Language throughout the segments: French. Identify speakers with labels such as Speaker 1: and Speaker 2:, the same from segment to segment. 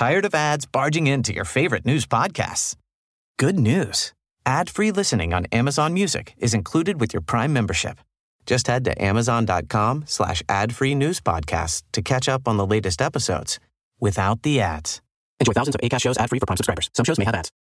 Speaker 1: Tired of ads barging into your favorite news podcasts? Good news. Ad-free listening on Amazon Music is included with your Prime membership. Just head to amazon.com slash ad-free news podcasts to catch up on the latest episodes without the ads.
Speaker 2: Enjoy thousands of ACAST shows ad-free for Prime subscribers. Some shows may have ads.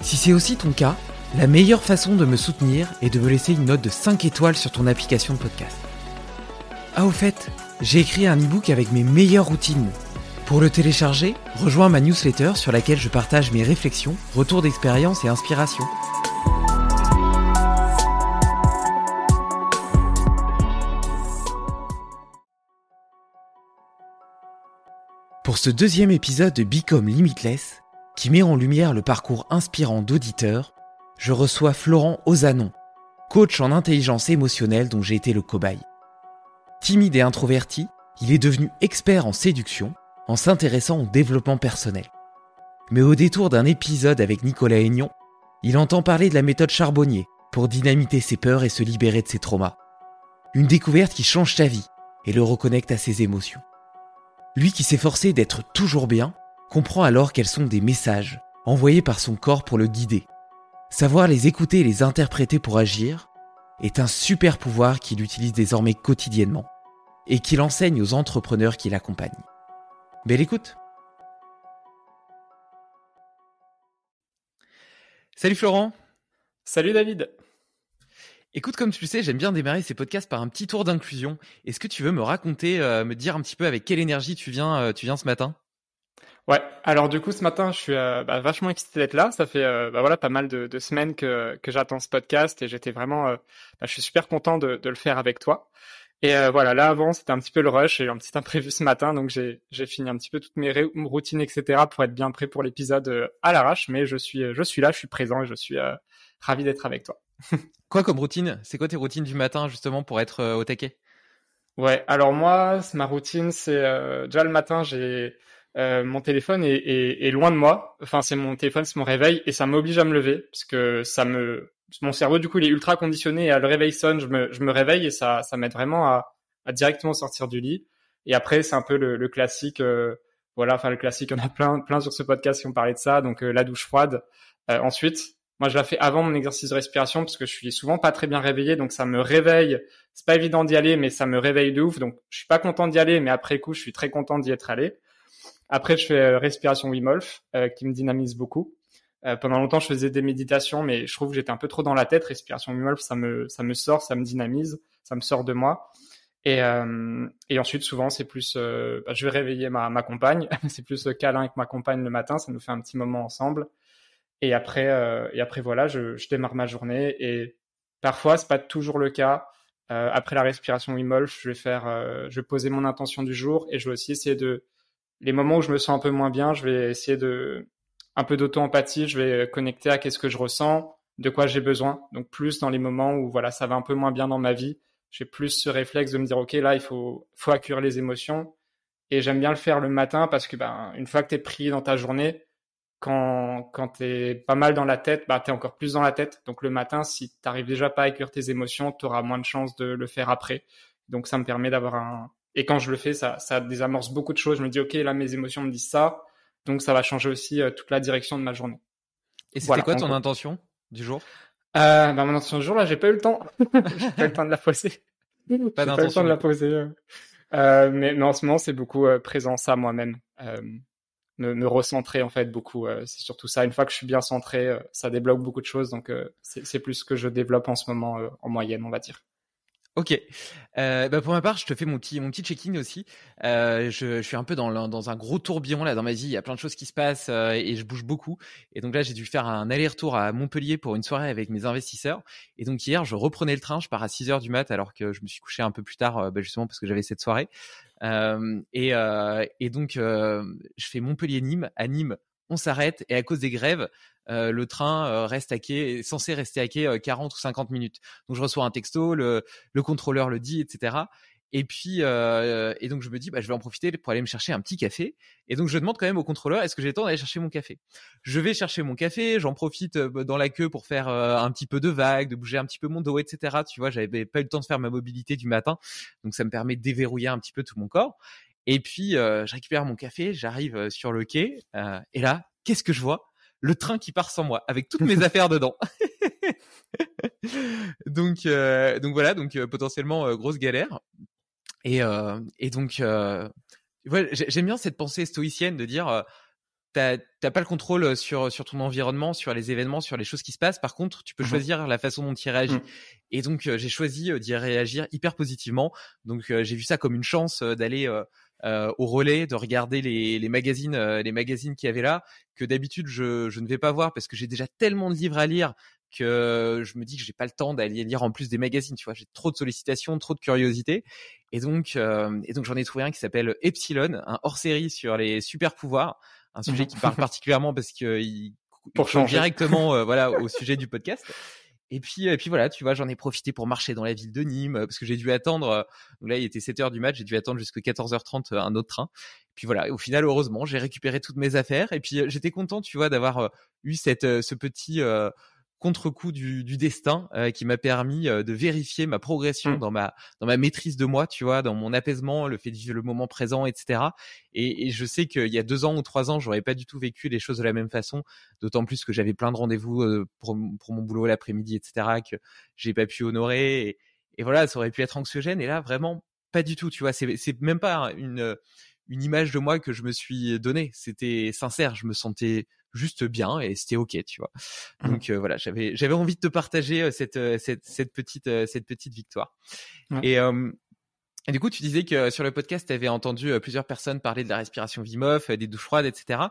Speaker 3: Si c'est aussi ton cas, la meilleure façon de me soutenir est de me laisser une note de 5 étoiles sur ton application de podcast. Ah au fait, j'ai écrit un e-book avec mes meilleures routines. Pour le télécharger, rejoins ma newsletter sur laquelle je partage mes réflexions, retours d'expérience et inspiration. Pour ce deuxième épisode de Become Limitless, qui met en lumière le parcours inspirant d'auditeurs, je reçois Florent Ozanon, coach en intelligence émotionnelle dont j'ai été le cobaye. Timide et introverti, il est devenu expert en séduction en s'intéressant au développement personnel. Mais au détour d'un épisode avec Nicolas Aignon, il entend parler de la méthode charbonnier pour dynamiter ses peurs et se libérer de ses traumas. Une découverte qui change sa vie et le reconnecte à ses émotions. Lui qui s'efforçait d'être toujours bien, comprend alors quels sont des messages envoyés par son corps pour le guider. Savoir les écouter et les interpréter pour agir est un super pouvoir qu'il utilise désormais quotidiennement et qu'il enseigne aux entrepreneurs qui l'accompagnent. Belle écoute Salut Florent
Speaker 4: Salut David
Speaker 3: Écoute, comme tu le sais, j'aime bien démarrer ces podcasts par un petit tour d'inclusion. Est-ce que tu veux me raconter, euh, me dire un petit peu avec quelle énergie tu viens, euh, tu viens ce matin?
Speaker 4: Ouais, alors du coup ce matin je suis euh, bah, vachement excité d'être là. Ça fait euh, bah, voilà pas mal de, de semaines que, que j'attends ce podcast et j'étais vraiment, euh, bah, je suis super content de, de le faire avec toi. Et euh, voilà, là avant c'était un petit peu le rush, j'ai eu un petit imprévu ce matin, donc j'ai j'ai fini un petit peu toutes mes routines etc pour être bien prêt pour l'épisode à l'arrache. Mais je suis je suis là, je suis présent et je suis euh, ravi d'être avec toi.
Speaker 3: Quoi comme routine? C'est quoi tes routines du matin justement pour être au taquet?
Speaker 4: Ouais, alors moi, ma routine, c'est euh, déjà le matin, j'ai euh, mon téléphone est, est, est loin de moi. Enfin, c'est mon téléphone, c'est mon réveil, et ça m'oblige à me lever parce que ça me, mon cerveau du coup, il est ultra conditionné. À le réveil sonne, je me, je me réveille et ça, ça m'aide vraiment à, à directement sortir du lit. Et après, c'est un peu le, le classique. euh, voilà, enfin le classique, on a plein, plein sur ce podcast qui ont parlé de ça. Donc euh, la douche froide. Euh, ensuite, moi, je la fais avant mon exercice de respiration parce que je suis souvent pas très bien réveillé, donc ça me réveille c'est pas évident d'y aller, mais ça me réveille de ouf. Donc, je suis pas content d'y aller, mais après coup, je suis très content d'y être allé. Après, je fais euh, respiration Wim euh, qui me dynamise beaucoup. Euh, pendant longtemps, je faisais des méditations, mais je trouve que j'étais un peu trop dans la tête. Respiration Wim ça me, ça me sort, ça me dynamise, ça me sort de moi. Et, et ensuite, souvent, c'est plus, bah, je vais réveiller ma, ma compagne. c'est plus euh, câlin avec ma compagne le matin. Ça nous fait un petit moment ensemble. Et après, et après voilà, je, démarre ma journée. Et parfois, c'est pas toujours le cas. Après la respiration Wim je vais faire, je vais poser mon intention du jour et je vais aussi essayer de, les moments où je me sens un peu moins bien, je vais essayer de un peu d'auto-empathie. Je vais connecter à qu'est-ce que je ressens, de quoi j'ai besoin. Donc plus dans les moments où voilà, ça va un peu moins bien dans ma vie, j'ai plus ce réflexe de me dire ok là il faut faut accueillir les émotions. Et j'aime bien le faire le matin parce que ben une fois que t'es pris dans ta journée, quand quand t'es pas mal dans la tête, bah t'es encore plus dans la tête. Donc le matin, si t'arrives déjà pas à accueillir tes émotions, t'auras moins de chances de le faire après. Donc ça me permet d'avoir un et quand je le fais, ça ça désamorce beaucoup de choses. Je me dis ok là mes émotions me disent ça, donc ça va changer aussi euh, toute la direction de ma journée.
Speaker 3: Et c'était quoi ton intention du jour?
Speaker 4: Euh, bah, mon intention du jour là, j'ai pas eu le temps. j'ai pas eu le temps de la poser.
Speaker 3: Pas
Speaker 4: pas eu le temps de la poser. euh. Mais, mais en ce moment, c'est beaucoup euh, présence à moi-même. Me, me recentrer en fait beaucoup. c'est surtout ça. Une fois que je suis bien centré, ça débloque beaucoup de choses. Donc c'est plus ce que je développe en ce moment en moyenne, on va dire.
Speaker 3: Ok. Euh, bah pour ma part, je te fais mon petit mon petit check-in aussi. Euh, je, suis un peu dans dans un gros tourbillon là dans ma vie. Il y a plein de choses qui se passent euh, et je bouge beaucoup. Et donc là, j'ai dû faire un aller-retour à Montpellier pour une soirée avec mes investisseurs. Et donc hier, je reprenais le train. Je pars à 6 heures du mat alors que je me suis couché un peu plus tard, bah, justement parce que j'avais cette soirée. Et donc je fais Montpellier-Nîmes. À Nîmes, on s'arrête et à cause des grèves, euh, le train euh, reste à quai, est censé rester à quai euh, 40 ou 50 minutes. Donc je reçois un texto, le, le contrôleur le dit, etc. Et puis euh, et donc je me dis bah je vais en profiter pour aller me chercher un petit café. Et donc je demande quand même au contrôleur est-ce que j'ai le temps d'aller chercher mon café? Je vais chercher mon café, j'en profite euh, dans la queue pour faire euh, un petit peu de vague, de bouger un petit peu mon dos, etc. Tu vois, j'avais pas eu le temps de faire ma mobilité du matin, donc ça me permet de déverrouiller un petit peu tout mon corps. Et puis euh, je récupère mon café, j'arrive euh, sur le quai euh, et là qu'est-ce que je vois? Le train qui part sans moi, avec toutes mes affaires dedans. donc, euh, donc voilà, donc euh, potentiellement euh, grosse galère. Et, et donc, ouais, j'ai- j'aime bien cette pensée stoïcienne de dire, t'as pas le contrôle sur sur ton environnement, sur les événements, sur les choses qui se passent. Par contre, tu peux
Speaker 4: Mhm.
Speaker 3: choisir la façon dont tu y réagis.
Speaker 4: Mhm.
Speaker 3: Et donc, j'ai choisi d'y réagir hyper positivement. Donc, j'ai vu ça comme une chance d'aller euh, au relais, de regarder les, les magazines, euh, les magazines qu'il y avait là, que d'habitude je, je ne vais pas voir parce que j'ai déjà tellement de livres à lire que je me dis que j'ai pas le temps d'aller lire en plus des magazines. Tu vois, j'ai trop de sollicitations, trop de curiosité. Et donc, euh, et donc j'en ai trouvé un qui s'appelle Epsilon, un hors-série sur les super pouvoirs, un sujet qui parle particulièrement parce que il,
Speaker 4: Pour changer.
Speaker 3: directement, euh, voilà, au sujet du podcast. Et puis, et puis voilà, tu vois, j'en ai profité pour marcher dans la ville de Nîmes, euh, parce que j'ai dû attendre, euh, là, il était 7 heures du match, j'ai dû attendre jusqu'à 14h30 euh, un autre train. Puis voilà, et au final, heureusement, j'ai récupéré toutes mes affaires, et puis euh, j'étais content, tu vois, d'avoir euh, eu cette, euh, ce petit euh, contre-coup du, du destin euh, qui m'a permis euh, de vérifier ma progression
Speaker 4: Mm.
Speaker 3: dans ma dans ma maîtrise de moi, tu vois, dans mon apaisement, le fait de vivre le moment présent, etc. Et, et je sais qu'il y a deux ans ou trois ans, j'aurais pas du tout vécu les choses de la même façon. D'autant plus que j'avais plein de rendez-vous euh, pour, pour mon boulot l'après-midi, etc. que j'ai pas pu honorer. Et, et voilà, ça aurait pu être anxiogène. Et là, vraiment, pas du tout. Tu vois, c'est c'est même pas une une image de moi que je me suis donnée. C'était sincère. Je me sentais juste bien et c'était ok, tu vois. Donc euh, voilà, j'avais j'avais envie de te partager euh, cette euh, cette cette petite euh, cette petite victoire.
Speaker 4: Ouais.
Speaker 3: Et euh, et du coup, tu disais que sur le podcast, tu avais entendu euh, plusieurs personnes parler de la respiration euh, des douches froides, etc.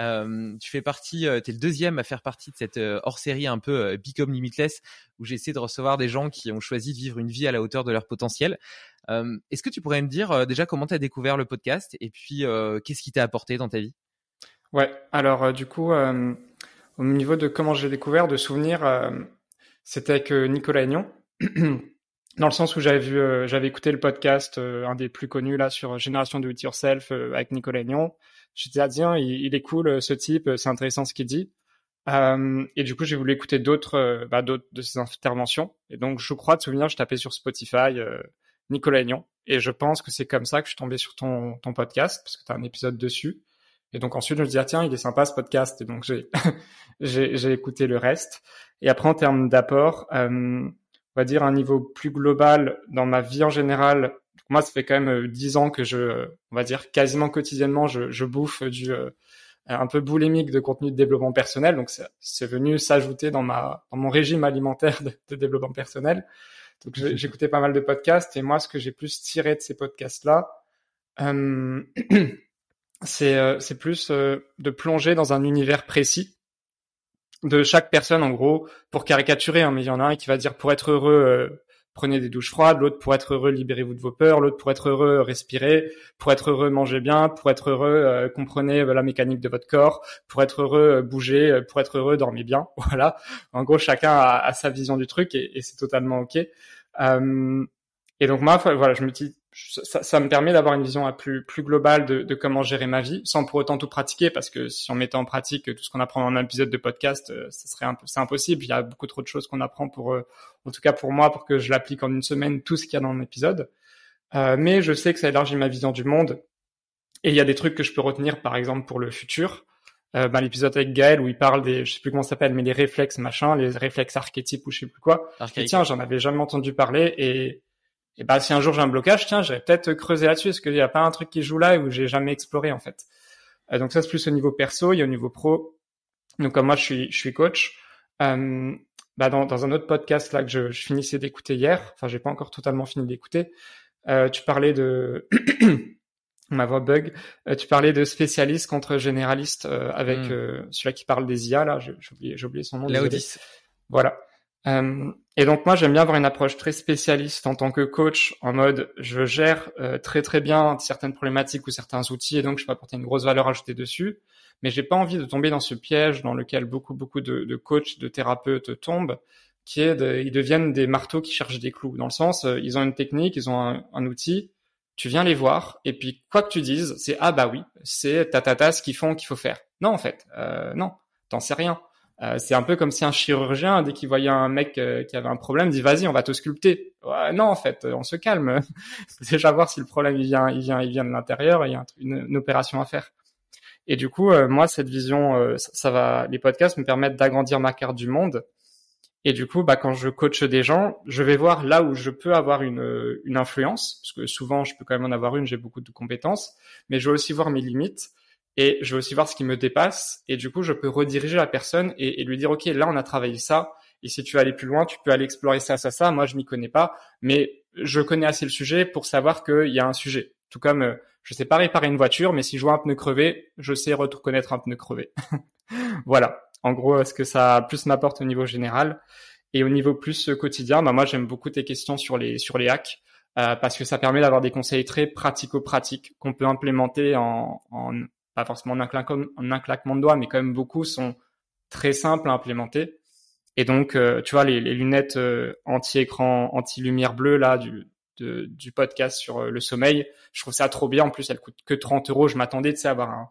Speaker 3: Euh, tu fais partie, tu es le deuxième à faire partie de cette euh, hors-série un peu euh, Become Limitless, où j'essaie de recevoir des gens qui ont choisi de vivre une vie à la hauteur de leur potentiel. Euh, Est-ce que tu pourrais me dire euh, déjà comment tu as découvert le podcast et puis euh, qu'est-ce qui t'a apporté dans ta vie?
Speaker 4: Ouais, alors euh, du coup, euh, au niveau de comment j'ai découvert, de souvenirs, euh, c'était avec Nicolas Aignan, dans le sens où j'avais vu, j'avais écouté le podcast, un des plus connus là sur Génération Do It Yourself avec Nicolas Aignan. J'étais ah tiens, il, est cool ce type, c'est intéressant ce qu'il dit. Et du coup, j'ai voulu écouter d'autres, bah, d'autres de ses interventions. Et donc, je crois de souvenir, je tapais sur Spotify Nicolas Aignan, et je pense que c'est comme ça que je suis tombé sur ton ton podcast parce que tu as un épisode dessus. Et donc ensuite, je me dis, ah tiens, il est sympa ce podcast. Et donc, j'ai, j'ai, écouté le reste. Et après, en termes d'apport, euh, on va dire un niveau plus global dans ma vie en général. Moi, ça fait quand même euh, dix ans que je, on va dire quasiment quotidiennement, je, je bouffe du euh, un peu boulimique de contenu de développement personnel. Donc, c'est, venu s'ajouter dans ma, dans mon régime alimentaire de, de développement personnel. Donc, j'écoutais pas mal de podcasts. Et moi, ce que j'ai plus tiré de ces podcasts-là, euh, c'est euh, c'est plus euh, de plonger dans un univers précis de chaque personne en gros pour caricaturer hein, mais il y en a un qui va dire pour être heureux euh, prenez des douches froides, l'autre pour être heureux, libérez-vous de vos peurs, l'autre pour être heureux, respirez, pour être heureux, mangez bien, pour être heureux, euh, comprenez la mécanique de votre corps, pour être heureux, bougez, pour être heureux, dormez bien. Voilà. En gros, chacun a, sa vision du truc et, et c'est totalement ok. Et donc moi, voilà, je me dis, ça, ça, me permet d'avoir une vision plus, plus globale de, de, comment gérer ma vie, sans pour autant tout pratiquer, parce que si on mettait en pratique tout ce qu'on apprend dans un épisode de podcast, euh, ça serait un peu, c'est impossible. Il y a beaucoup trop de choses qu'on apprend pour, euh, en tout cas pour moi, pour que je l'applique en une semaine, tout ce qu'il y a dans l'épisode. Euh, mais je sais que ça élargit ma vision du monde. Et il y a des trucs que je peux retenir, par exemple, pour le futur. Euh, ben, l'épisode avec Gaël où il parle des, je sais plus comment ça s'appelle, mais les réflexes machin, les réflexes archétypes ou je sais plus quoi. Et tiens, j'en avais jamais entendu parler et et bah si un jour j'ai un blocage, tiens, j'aurais peut-être creusé là-dessus. Est-ce qu'il n'y a pas un truc qui joue là où j'ai jamais exploré en fait euh, Donc ça c'est plus au niveau perso, il y a au niveau pro. Donc comme moi je suis je suis coach, euh, bah dans, dans un autre podcast là que je, je finissais d'écouter hier, enfin j'ai pas encore totalement fini d'écouter, euh, tu parlais de ma voix bug. Euh, tu parlais de spécialiste contre généraliste euh, avec mm. celui qui parle des IA là, j'ai oublié, j'ai oublié son nom.
Speaker 3: Laodis.
Speaker 4: Voilà. Euh, et donc moi j'aime bien avoir une approche très spécialiste en tant que coach, en mode je gère euh, très très bien certaines problématiques ou certains outils et donc je peux apporter une grosse valeur ajoutée dessus. Mais j'ai pas envie de tomber dans ce piège dans lequel beaucoup beaucoup de, de coachs, de thérapeutes tombent, qui est de, ils deviennent des marteaux qui cherchent des clous. Dans le sens, euh, ils ont une technique, ils ont un, un, outil, tu viens les voir et puis quoi que tu dises, c'est ah bah oui, c'est ta ta ce qu'ils font qu'il faut faire. Non en fait, euh, non, t'en sais rien. Euh, c'est un peu comme si un chirurgien, dès qu'il voyait un mec euh, qui avait un problème, dit vas-y, on va te sculpter. Ouais, non, en fait, on se calme. déjà voir si le problème il vient, il vient, il vient de l'intérieur. Il y a une, opération à faire. Et du coup, euh, moi, cette vision, ça, va. Les podcasts me permettent d'agrandir ma carte du monde. Et du coup, bah, quand je coach des gens, je vais voir là où je peux avoir une, une influence, parce que souvent, je peux quand même en avoir une. J'ai beaucoup de compétences, mais je vais aussi voir mes limites et je veux aussi voir ce qui me dépasse. Et du coup je peux rediriger la personne et, et, lui dire ok là on a travaillé ça. Et si tu veux aller plus loin tu peux aller explorer ça ça ça. Moi je m'y connais pas. Mais je connais assez le sujet pour savoir qu'il y a un sujet. Tout comme euh, je sais pas réparer une voiture mais si je vois un pneu crevé je sais reconnaître un pneu crevé. Voilà. En gros ce que ça plus m'apporte au niveau général. Et au niveau plus euh, quotidien bah moi j'aime beaucoup tes questions sur les sur les hacks euh, parce que ça permet d'avoir des conseils très pratico-pratiques qu'on peut implémenter en, en pas forcément en un, claquement, un de doigts, mais quand même beaucoup sont très simples à implémenter. Et donc, euh, tu vois, les, lunettes euh, anti-écran, anti-lumière bleue là du podcast sur euh, le sommeil, je trouve ça trop bien. En plus, elles coûtent que 30 euros. Je m'attendais, tu sais, à avoir un...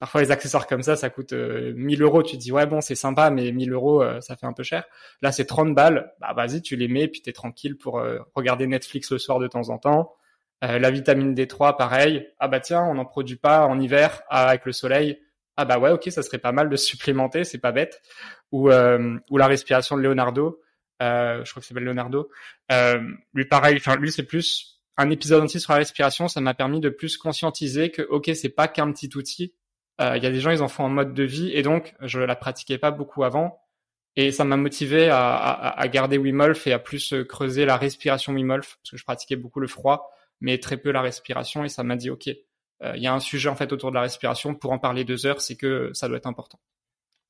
Speaker 4: Parfois, les accessoires comme ça, ça coûte 1000 euros. Tu te dis, ouais, bon, c'est sympa, mais 1000 euros, ça fait un peu cher. Là, c'est 30 balles. Bah, vas-y, tu les mets, puis t'es tranquille pour regarder Netflix le soir de temps en temps. Euh, la vitamine D3, pareil. Ah bah tiens, on n'en produit pas en hiver ah, avec le soleil. Ah bah ouais, ok, ça serait pas mal de supplémenter, c'est pas bête. Ou, euh, ou la respiration de Leonardo. Euh, je crois que c'est Leonardo. Euh, lui pareil, enfin lui c'est plus un épisode entier sur la respiration. Ça m'a permis de plus conscientiser que ok, c'est pas qu'un petit outil. Euh, il y a des gens ils en font en mode de vie et donc je la pratiquais pas beaucoup avant. Et ça m'a motivé à, à, à garder Wim et à plus creuser la respiration Wim parce que je pratiquais beaucoup le froid mais très peu la respiration. Et ça m'a dit, OK, euh, il y a un sujet en fait autour de la respiration. Pour en parler deux heures, c'est que ça doit être important.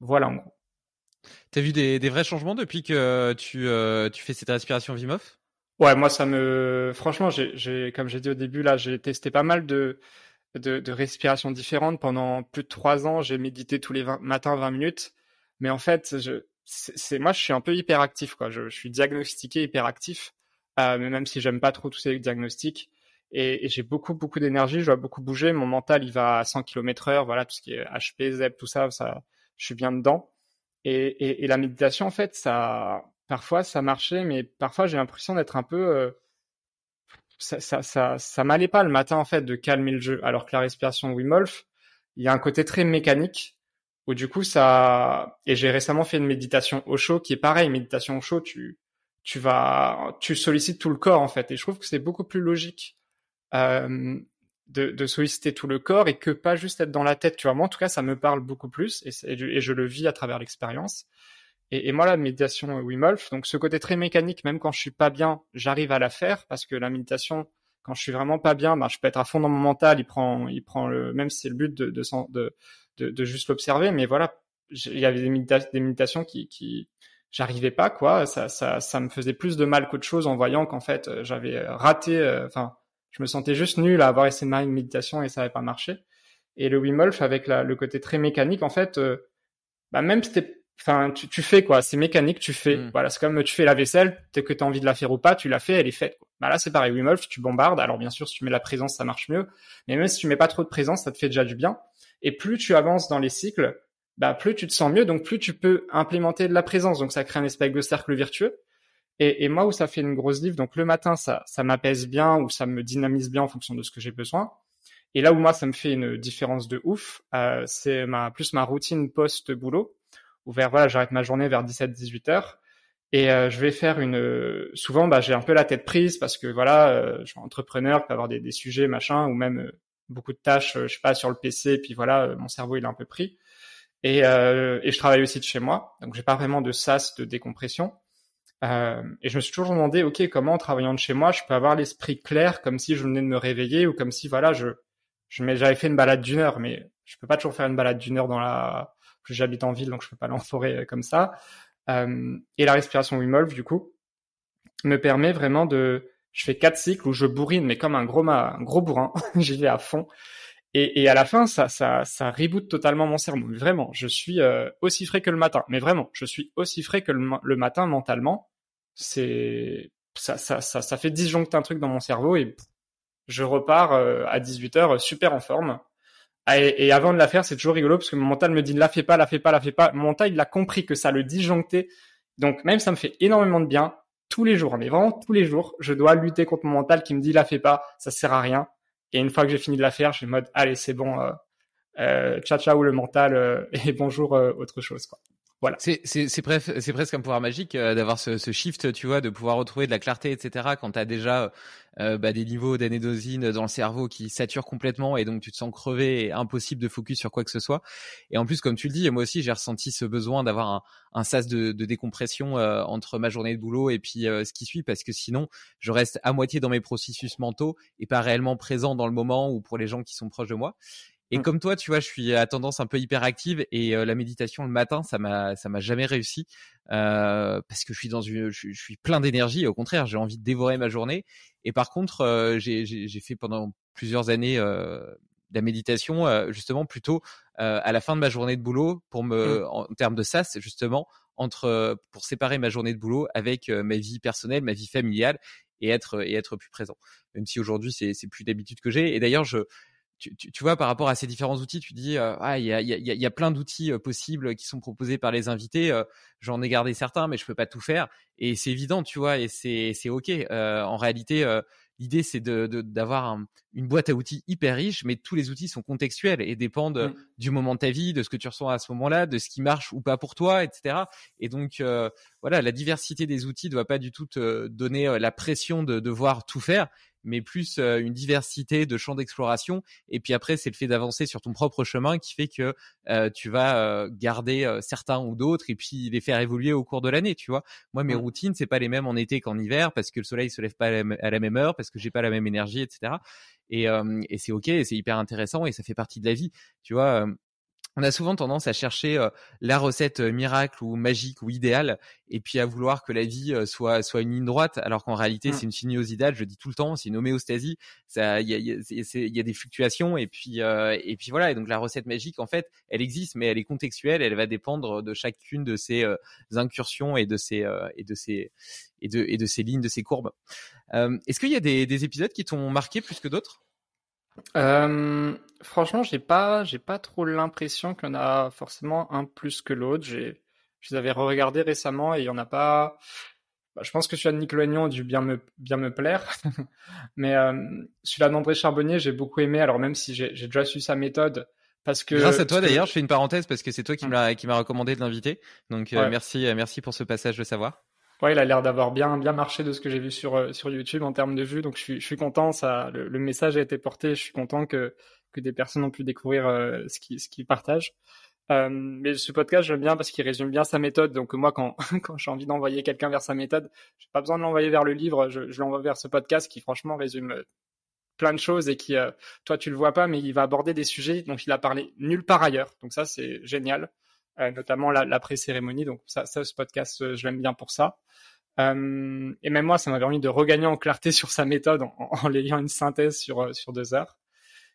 Speaker 4: Voilà en gros.
Speaker 3: T'as vu des, des, vrais changements depuis que tu, euh, tu fais cette respiration Wim Hof?
Speaker 4: Ouais, moi ça me, franchement, j'ai, comme j'ai dit au début là, j'ai testé pas mal de, de, de respirations différentes pendant plus de trois ans. J'ai médité tous les matins 20 minutes, mais en fait, je, c'est, moi je suis un peu hyperactif quoi. Je, je suis diagnostiqué hyperactif, euh, mais même si j'aime pas trop tous ces diagnostics, et, et j'ai beaucoup beaucoup d'énergie, je dois beaucoup bouger, mon mental il va à 100 km heure, voilà tout ce qui est HP, ZEP, tout ça, ça, je suis bien dedans. Et, et, et la méditation en fait, ça, parfois ça marchait, mais parfois j'ai l'impression d'être un peu, euh, ça, ça, ça, ça m'allait pas le matin en fait de calmer le jeu, alors que la respiration Wim Hof, il y a un côté très mécanique où du coup ça, et j'ai récemment fait une méditation au chaud qui est pareil, méditation au chaud, tu tu vas, tu sollicites tout le corps en fait, et je trouve que c'est beaucoup plus logique de, de, solliciter tout le corps et que pas juste être dans la tête. Tu vois, moi en tout cas, ça me parle beaucoup plus et, je le vis à travers l'expérience. Et, et, moi, la méditation Wim donc ce côté très mécanique, même quand je suis pas bien, j'arrive à la faire parce que la méditation, quand je suis vraiment pas bien, bah, je peux être à fond dans mon mental. Il prend, il prend le, même si c'est le but de, de, de, de, juste l'observer, mais voilà, il y avait des, méditations qui, qui, j'arrivais pas quoi. Ça, ça, ça me faisait plus de mal qu'autre chose en voyant qu'en fait j'avais raté. euh, Enfin, je me sentais juste nul à avoir essayé une méditation et ça n'avait pas marché. Et le Wim Hof avec la, le côté très mécanique, en fait, euh, bah même si t'es, enfin, tu, tu fais quoi, c'est mécanique, tu fais.
Speaker 3: Mm.
Speaker 4: Voilà, c'est comme tu fais la vaisselle, t'es que t'as envie de la faire ou pas, tu la fais, elle est faite. Quoi. Bah là, c'est pareil, Wim Hof, tu bombardes. Alors bien sûr, si tu mets la présence, ça marche mieux. Mais même si tu mets pas trop de présence, ça te fait déjà du bien. Et plus tu avances dans les cycles, bah plus tu te sens mieux, donc plus tu peux implémenter de la présence. Donc ça crée un espèce de cercle vertueux. Et, et moi, où ça fait une grosse diff, donc le matin, ça, ça m'apaise bien ou ça me dynamise bien en fonction de ce que j'ai besoin. Et là où moi, ça me fait une différence de ouf, euh, c'est ma, plus ma routine post-boulot, où vers, voilà, j'arrête ma journée vers 17-18 heures. Et euh, je vais faire une. Souvent, bah, j'ai un peu la tête prise parce que voilà, euh, je suis entrepreneur, peut avoir des, des sujets machin, ou même euh, beaucoup de tâches, euh, je sais pas, sur le PC. Et puis voilà, euh, mon cerveau il est un peu pris. Et, et je travaille aussi de chez moi, donc j'ai pas vraiment de sas de décompression. Euh, et je me suis toujours demandé, ok, comment en travaillant de chez moi, je peux avoir l'esprit clair, comme si je venais de me réveiller, ou comme si voilà, je, je j'avais fait une balade d'une heure, mais je peux pas toujours faire une balade d'une heure dans la. J'habite en ville, donc je peux pas aller en forêt euh, comme ça. Euh, et la respiration Wim du coup, me permet vraiment de. Je fais quatre cycles où je bourrine, mais comme un gros ma... un gros bourrin, j'y vais à fond. Et, et à la fin, ça, ça, ça reboot totalement mon cerveau. Vraiment, je suis aussi frais que le matin. Mais vraiment, je suis aussi frais que le matin mentalement. C'est ça, ça, ça, ça fait disjoncter un truc dans mon cerveau et je repars euh, à 18 h super en forme. Ah, Et, et avant de la faire, c'est toujours rigolo parce que mon mental me dit la fais pas, la fais pas, la fais pas. Mon mental, il a compris que ça le disjonctait. Donc même ça me fait énormément de bien tous les jours, mais vraiment tous les jours, je dois lutter contre mon mental qui me dit la fais pas, ça sert à rien. Et une fois que j'ai fini de la faire, je suis en mode allez c'est bon, euh, euh, ciao ciao le mental euh, et bonjour euh, autre chose quoi. Voilà.
Speaker 3: C'est, c'est, presque un pouvoir magique euh, d'avoir ce, ce shift, tu vois, de pouvoir retrouver de la clarté, etc. Quand tu as déjà euh, bah, des niveaux d'anédosine dans le cerveau qui saturent complètement et donc tu te sens crevé et impossible de focus sur quoi que ce soit. Et en plus, comme tu le dis, moi aussi j'ai ressenti ce besoin d'avoir un, un sas de, de décompression euh, entre ma journée de boulot et puis euh, ce qui suit, parce que sinon je reste à moitié dans mes processus mentaux et pas réellement présent dans le moment ou pour les gens qui sont proches de moi. Et
Speaker 4: Mm.
Speaker 3: comme toi, tu vois, je suis à tendance un peu hyperactive et euh, la méditation le matin, ça m'a, ça m'a jamais réussi euh, parce que je suis dans une, je, je suis plein d'énergie. Au contraire, j'ai envie de dévorer ma journée. Et par contre, euh, j'ai, j'ai, j'ai fait pendant plusieurs années euh, la méditation, euh, justement plutôt euh, à la fin de ma journée de boulot pour me, en termes de sas, justement entre pour séparer ma journée de boulot avec euh, ma vie personnelle, ma vie familiale et être et être plus présent. Même si aujourd'hui c'est c'est plus d'habitude que j'ai. Et d'ailleurs, je tu, tu, tu vois, par rapport à ces différents outils, tu dis, euh, ah, il y a, y, a, y a plein d'outils euh, possibles qui sont proposés par les invités. euh, J'en ai gardé certains, mais je peux pas tout faire. Et c'est évident, tu vois, et c'est c'est ok. Euh, en réalité, euh, l'idée c'est de de- d'avoir un- une boîte à outils hyper riche, mais tous les outils sont contextuels et dépendent
Speaker 4: Mm.
Speaker 3: du moment de ta vie, de ce que tu ressens à ce moment-là, de ce qui marche ou pas pour toi, etc. Et donc euh, voilà, la diversité des outils ne doit pas du tout te donner la pression de devoir tout faire, mais plus euh, une diversité de champs d'exploration. Et puis après, c'est le fait d'avancer sur ton propre chemin qui fait que euh, tu vas euh, garder euh, certains ou d'autres et puis les faire évoluer au cours de l'année. Tu vois, moi mes routines c'est pas les mêmes en été qu'en hiver parce que le soleil se lève pas à la, m- à la même heure, parce que j'ai pas la même énergie, etc. Et, euh, et c'est ok, c'est hyper intéressant et ça fait partie de la vie. Tu vois. On a souvent tendance à chercher euh, la recette euh, miracle ou magique ou idéale et puis à vouloir que la vie euh, soit soit une ligne droite alors qu'en réalité
Speaker 4: Mm.
Speaker 3: c'est une sinuosidale je dis tout le temps c'est une homéostasie ça il y a y a, y a des fluctuations et puis euh, et puis voilà et donc la recette magique en fait elle existe mais elle est contextuelle elle va dépendre de chacune de ces euh, incursions et de ces euh, et de ces et de et de ces lignes de ces courbes Euh, est-ce qu'il y a des, des épisodes qui t'ont marqué plus que d'autres?
Speaker 4: Euh, franchement, j'ai pas, j'ai pas trop l'impression qu'il y en a forcément un plus que l'autre. J'ai, je les avais re-regardés récemment et il y en a pas. Bah, je pense que celui-là de Nicolas Agnon a dû bien me, bien me plaire. Mais euh, celui-là d'André Charbonnier, j'ai beaucoup aimé. Alors même si j'ai, déjà su sa méthode, parce que
Speaker 3: Grâce à toi
Speaker 4: que-
Speaker 3: d'ailleurs, je fais une parenthèse parce que c'est toi qui m'a qui m'a recommandé de l'inviter. Donc euh, merci euh, merci pour ce passage de savoir.
Speaker 4: Il a l'air d'avoir bien marché de ce que j'ai vu sur euh, sur YouTube en termes de vues, donc je suis je content. Ça, le, message a été porté. Je suis content que des personnes ont pu découvrir euh, ce qui ce qu'il partage. Euh, mais ce podcast j'aime bien parce qu'il résume bien sa méthode. Donc moi, quand j'ai envie d'envoyer quelqu'un vers sa méthode, j'ai pas besoin de l'envoyer vers le livre. Je, je l'envoie vers ce podcast qui franchement résume plein de choses et qui toi tu le vois pas, mais il va aborder des sujets dont il a parlé nulle part ailleurs. Donc ça c'est génial. Notamment l'après-cérémonie. Donc ça, ça, ce podcast, je l'aime bien pour ça. Euh, et même moi, ça m'a permis de regagner en clarté sur sa méthode en, en ayant une synthèse sur, euh, sur deux heures.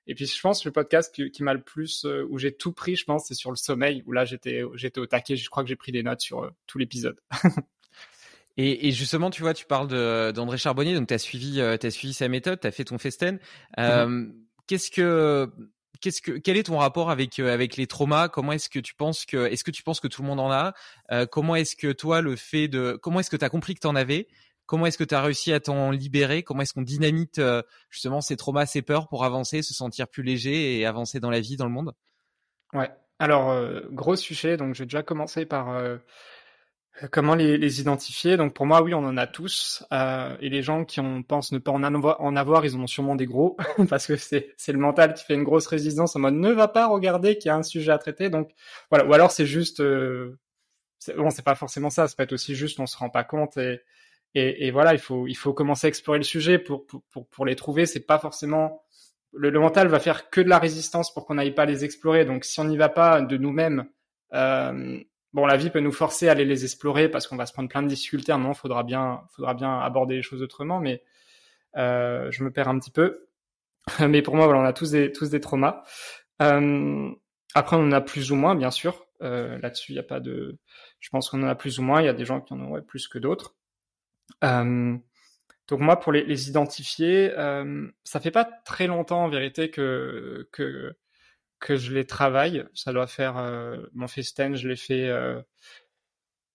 Speaker 4: Et puis je pense que le podcast qui, qui m'a le plus, euh, où j'ai tout pris, je pense, c'est sur le sommeil, où là j'étais j'étais au taquet. Je crois que j'ai pris des notes sur euh, tout l'épisode.
Speaker 3: et, et, justement, tu vois, tu parles d'André Charbonnier, donc tu as suivi, as suivi sa méthode, tu as fait ton festen. Mm-hmm. Qu'est-ce que quel est ton rapport avec euh, les traumas? Comment est-ce que tu penses que est-ce que tu penses que tout le monde en a? Euh, Comment est-ce que toi le fait de comment est-ce que tu as compris que tu en avais? Comment est-ce que tu as réussi à t'en libérer? Comment est-ce qu'on dynamite euh, justement ces traumas, ces peurs pour avancer, se sentir plus léger et avancer dans la vie, dans le monde?
Speaker 4: Ouais. Alors gros sujet, donc je vais déjà commencer par Comment les, les, identifier? Donc pour moi, oui, on en a tous. Euh, et les gens qui ont, pensent ne pas en avoir, en avoir, ils en ont sûrement des gros, parce que c'est, c'est le mental qui fait une grosse résistance en mode ne va pas regarder qu'il y a un sujet à traiter. Donc voilà. Ou alors c'est juste, euh, bon, c'est pas forcément ça. Ça peut être aussi juste, on se rend pas compte et, et, voilà, il faut, il faut commencer à explorer le sujet pour pour, pour, pour les trouver. C'est pas forcément le, le, mental va faire que de la résistance pour qu'on n'aille pas les explorer. Donc si on n'y va pas de nous-mêmes. Euh, bon, la vie peut nous forcer à aller les explorer parce qu'on va se prendre plein de difficultés. À un moment, faudra bien, faudra bien aborder les choses autrement. Mais euh, je me perds un petit peu. mais pour moi, voilà, on a tous des, tous des traumas. Euh, après, on en a plus ou moins, bien sûr. Euh, Là-dessus, il n'y a pas de. Je pense qu'on en a plus ou moins. Il y a des gens qui en auraient plus que d'autres. Euh, donc moi, pour les, les identifier, euh, ça fait pas très longtemps en vérité que que que je les travaille. Ça doit faire euh, mon festen, je l'ai fait, euh,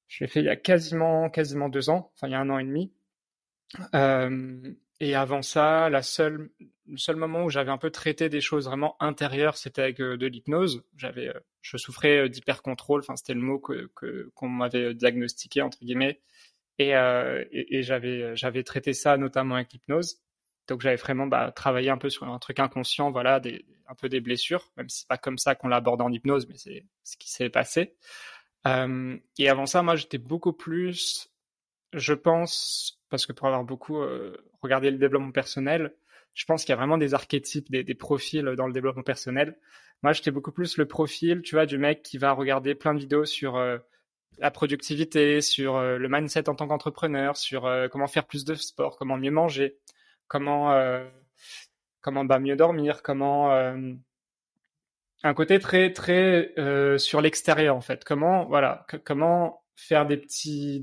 Speaker 4: je l'ai fait il y a quasiment quasiment deux ans, enfin il y a un an et demi. Euh, et avant ça, la seule, le seul moment où j'avais un peu traité des choses vraiment intérieures, c'était avec de l'hypnose. J'avais, je souffrais d'hypercontrôle. Enfin, c'était le mot que qu'on m'avait diagnostiqué entre guillemets. Et, et, et j'avais j'avais traité ça notamment avec l'hypnose. Donc j'avais vraiment bah, travaillé un peu sur un truc inconscient, voilà, un peu des blessures, même si c'est pas comme ça qu'on l'aborde en hypnose, mais c'est ce qui s'est passé. Euh, et avant ça, moi, j'étais beaucoup plus, je pense, parce que pour avoir beaucoup euh, regardé le développement personnel, je pense qu'il y a vraiment des archétypes, des, profils dans le développement personnel. Moi, j'étais beaucoup plus le profil, tu vois, du mec qui va regarder plein de vidéos sur euh, la productivité, sur le mindset en tant qu'entrepreneur, sur comment faire plus de sport, comment mieux manger comment euh, comment bah, mieux dormir, comment euh, un côté très très euh, sur l'extérieur en fait. Comment voilà, comment faire des petits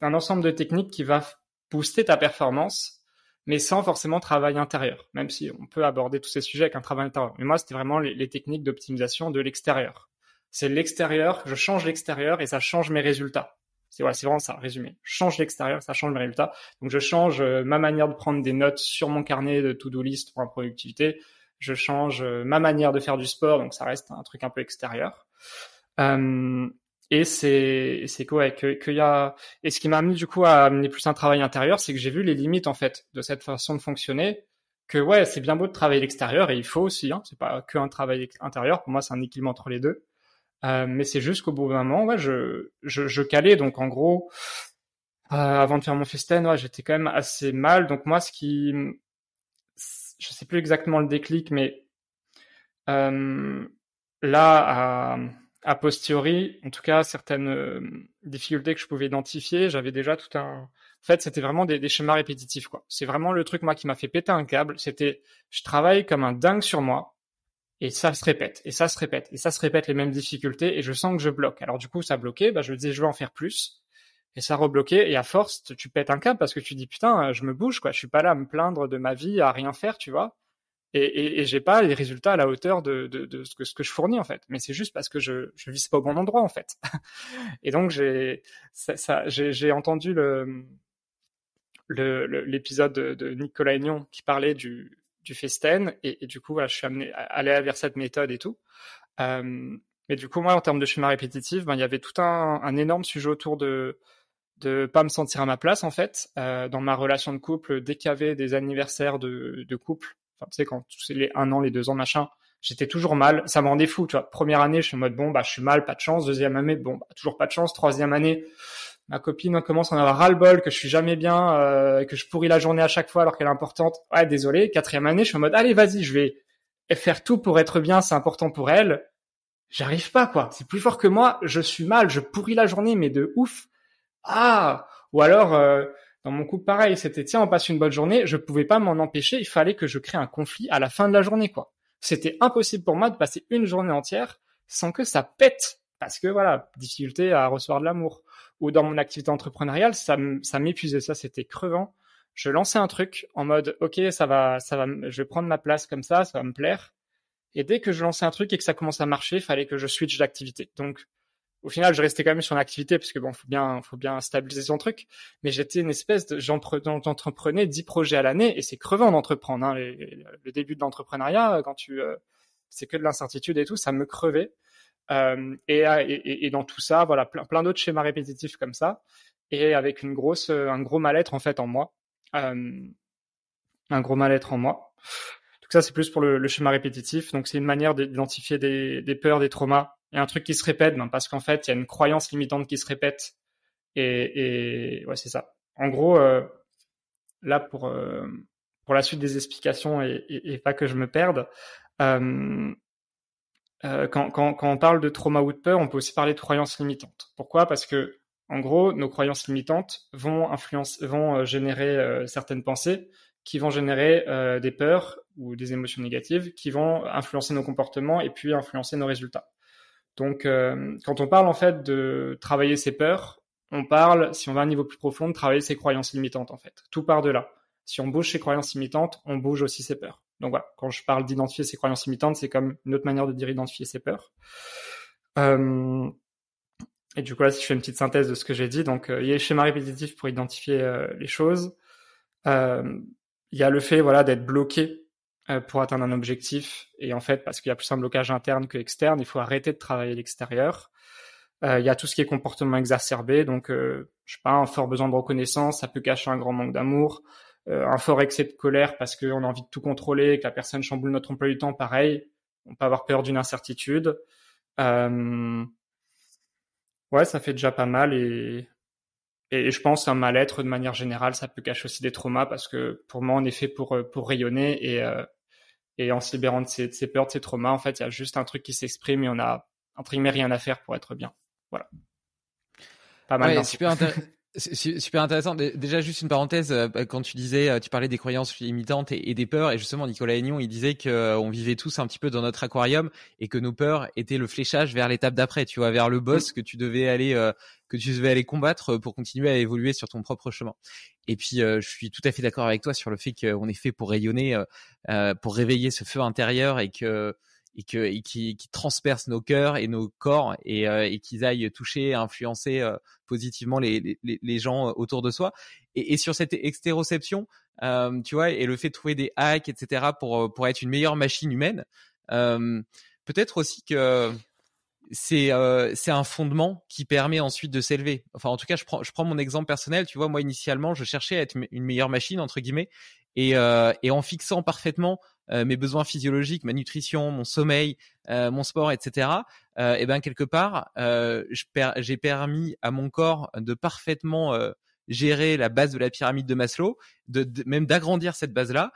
Speaker 4: un ensemble de techniques qui va booster ta performance, mais sans forcément travail intérieur. Même si on peut aborder tous ces sujets avec un travail intérieur. Mais moi, c'était vraiment les techniques d'optimisation de l'extérieur. C'est l'extérieur, je change l'extérieur et ça change mes résultats. C'est voilà, vraiment ça, résumé. Change l'extérieur, ça change mes résultats. Donc je change euh, ma manière de prendre des notes sur mon carnet de to-do list pour la productivité. Je change euh, ma manière de faire du sport, donc ça reste un truc un peu extérieur. Euh, et c'est c'est quoi que qu'il y a et ce qui m'a amené du coup à amener plus un travail intérieur, c'est que j'ai vu les limites en fait de cette façon de fonctionner. Que ouais, c'est bien beau de travailler l'extérieur et il faut aussi. Hein, c'est pas que un travail intérieur. Pour moi, c'est un équilibre entre les deux. Euh, mais c'est juste qu'au bout d'un moment, ouais, je, je, je, calais. Donc en gros, euh, avant de faire mon festen, ouais, j'étais quand même assez mal. Donc moi, ce qui, je sais plus exactement le déclic, mais euh, là, à, a posteriori, en tout cas, certaines euh, difficultés que je pouvais identifier, j'avais déjà tout un. En fait, c'était vraiment des, des, schémas répétitifs, quoi. C'est vraiment le truc moi qui m'a fait péter un câble. C'était, je travaille comme un dingue sur moi et ça se répète, et ça se répète, et ça se répète les mêmes difficultés, et je sens que je bloque. Alors du coup, ça bloquait, bah, je me disais, je vais en faire plus, et ça rebloquait, et à force, tu pètes un câble parce que tu dis, putain, je me bouge, quoi, je suis pas là à me plaindre de ma vie, à rien faire, tu vois, et, et, et j'ai pas les résultats à la hauteur de, de, de ce, que, ce que je fournis, en fait. Mais c'est juste parce que je, je vise pas au bon endroit, en fait. et donc, j'ai, ça, ça j'ai entendu le, l'épisode de, de Nicolas Aignon qui parlait du, du festen et, du coup voilà je suis amené à aller vers cette méthode et tout. Euh, mais du coup moi en termes de schéma répétitif ben il y avait tout un, énorme sujet autour de de pas me sentir à ma place en fait. Euh, dans ma relation de couple dès qu'il y avait des anniversaires de, couple enfin tu sais quand c'est les un an les deux ans machin j'étais toujours mal. Ça me rendait fou tu vois. Première année je suis en mode bon bah je suis mal pas de chance. Deuxième année bon bah, toujours pas de chance. Troisième année ma copine commence à en avoir ras-le-bol, que je suis jamais bien, euh, que je pourris la journée à chaque fois alors qu'elle est importante. Ouais, désolé. Quatrième année, je suis en mode, allez, vas-y, je vais faire tout pour être bien, c'est important pour elle. j'arrive pas quoi. C'est plus fort que moi. Je suis mal. Je pourris la journée, mais de ouf. Ah. Ou alors euh, dans mon couple pareil, c'était tiens on passe une bonne journée. Je pouvais pas m'en empêcher. Il fallait que je crée un conflit à la fin de la journée quoi. C'était impossible pour moi de passer une journée entière sans que ça pète parce que voilà difficulté à recevoir de l'amour. Ou dans mon activité entrepreneuriale, ça m'épuisait. Ça c'était crevant. Je lançais un truc en mode ok ça va ça va je vais prendre ma place comme ça ça va me plaire et dès que je lançais un truc et que ça commençait à marcher, il fallait que je switch d'activité. Donc, au final, je restais quand même sur une activité parce que bon, faut bien, faut bien stabiliser son truc. Mais j'étais une espèce de, j'entreprenais 10 projets à l'année et c'est crevant d'entreprendre. Hein, le début de l'entrepreneuriat, quand tu, euh, c'est que de l'incertitude et tout, ça me crevait. Euh, et, et, dans tout ça, voilà, plein, plein d'autres schémas répétitifs comme ça, et avec une grosse, un gros mal-être en fait en moi, euh, un gros mal-être en moi. Donc ça, c'est plus pour le, schéma répétitif. Donc c'est une manière d'identifier des, peurs, des traumas et un truc qui se répète, ben, parce qu'en fait, il y a une croyance limitante qui se répète. Et, et ouais, c'est ça. En gros, euh, là pour euh, pour la suite des explications et, pas que je me perde. Euh, euh, quand, quand, quand on parle de trauma ou de peur, on peut aussi parler de croyances limitantes. Pourquoi? Parce que en gros, nos croyances limitantes vont influencer, vont euh, générer certaines pensées qui vont générer euh, des peurs ou des émotions négatives qui vont influencer nos comportements et puis influencer nos résultats. Donc, euh, quand on parle en fait de travailler ses peurs, on parle, si on va à un niveau plus profond, de travailler ses croyances limitantes en fait. Tout part de là. Si on bouge ses croyances limitantes, on bouge aussi ses peurs. Donc voilà, quand je parle d'identifier ses croyances limitantes, c'est comme une autre manière de dire identifier ses peurs. Euh, et du coup là, si je fais une petite synthèse de ce que j'ai dit, donc il y a les schémas répétitifs pour identifier les choses. Euh, il y a le fait voilà d'être bloqué euh, pour atteindre un objectif et en fait parce qu'il y a plus un blocage interne que externe, il faut arrêter de travailler l'extérieur. Euh, il y a tout ce qui est comportement exacerbé, donc euh, je sais pas un fort besoin de reconnaissance, ça peut cacher un grand manque d'amour, euh, un fort excès de colère parce qu'on a envie de tout contrôler, et que la personne chamboule notre emploi du temps, pareil, on peut avoir peur d'une incertitude. Euh, ouais, ça fait déjà pas mal et et je pense un mal-être de manière générale, ça peut cacher aussi des traumas parce que pour moi, on est fait pour, euh, pour rayonner et, euh, et en se libérant de ces, de ces peurs, de ces traumas, en fait, il y a juste un truc qui s'exprime et on a, entre guillemets, rien à faire pour être bien. Voilà.
Speaker 3: Pas mal. Ouais, super, super intéressant. Déjà, juste une parenthèse, euh, quand tu disais, euh, tu parlais des croyances limitantes et, des peurs, et justement, Nicolas Aignon, il disait qu'on euh, vivait tous un petit peu dans notre aquarium et que nos peurs étaient le fléchage vers l'étape d'après, tu vois, vers le boss que tu devais aller, que tu devais aller combattre pour continuer à évoluer sur ton propre chemin. Et puis, je suis tout à fait d'accord avec toi sur le fait qu'on est fait pour rayonner, pour réveiller ce feu intérieur et que et, que, et qui, qui transpercent nos cœurs et nos corps et, euh, et qu'ils aillent toucher, influencer euh, positivement les, les, gens autour de soi. Et, et sur cette extéroception, euh, tu vois, et le fait de trouver des hacks, etc., pour, pour être une meilleure machine humaine, euh, peut-être aussi que c'est euh, c'est un fondement qui permet ensuite de s'élever. Enfin, en tout cas, je prends je prends mon exemple personnel. Tu vois, moi initialement, je cherchais à être une meilleure machine entre guillemets, et euh, et en fixant parfaitement euh, mes besoins physiologiques, ma nutrition, mon sommeil, euh, mon sport, etc. Euh, et ben quelque part, j'ai permis à mon corps de parfaitement gérer la base de la pyramide de Maslow, de, même d'agrandir cette base-là,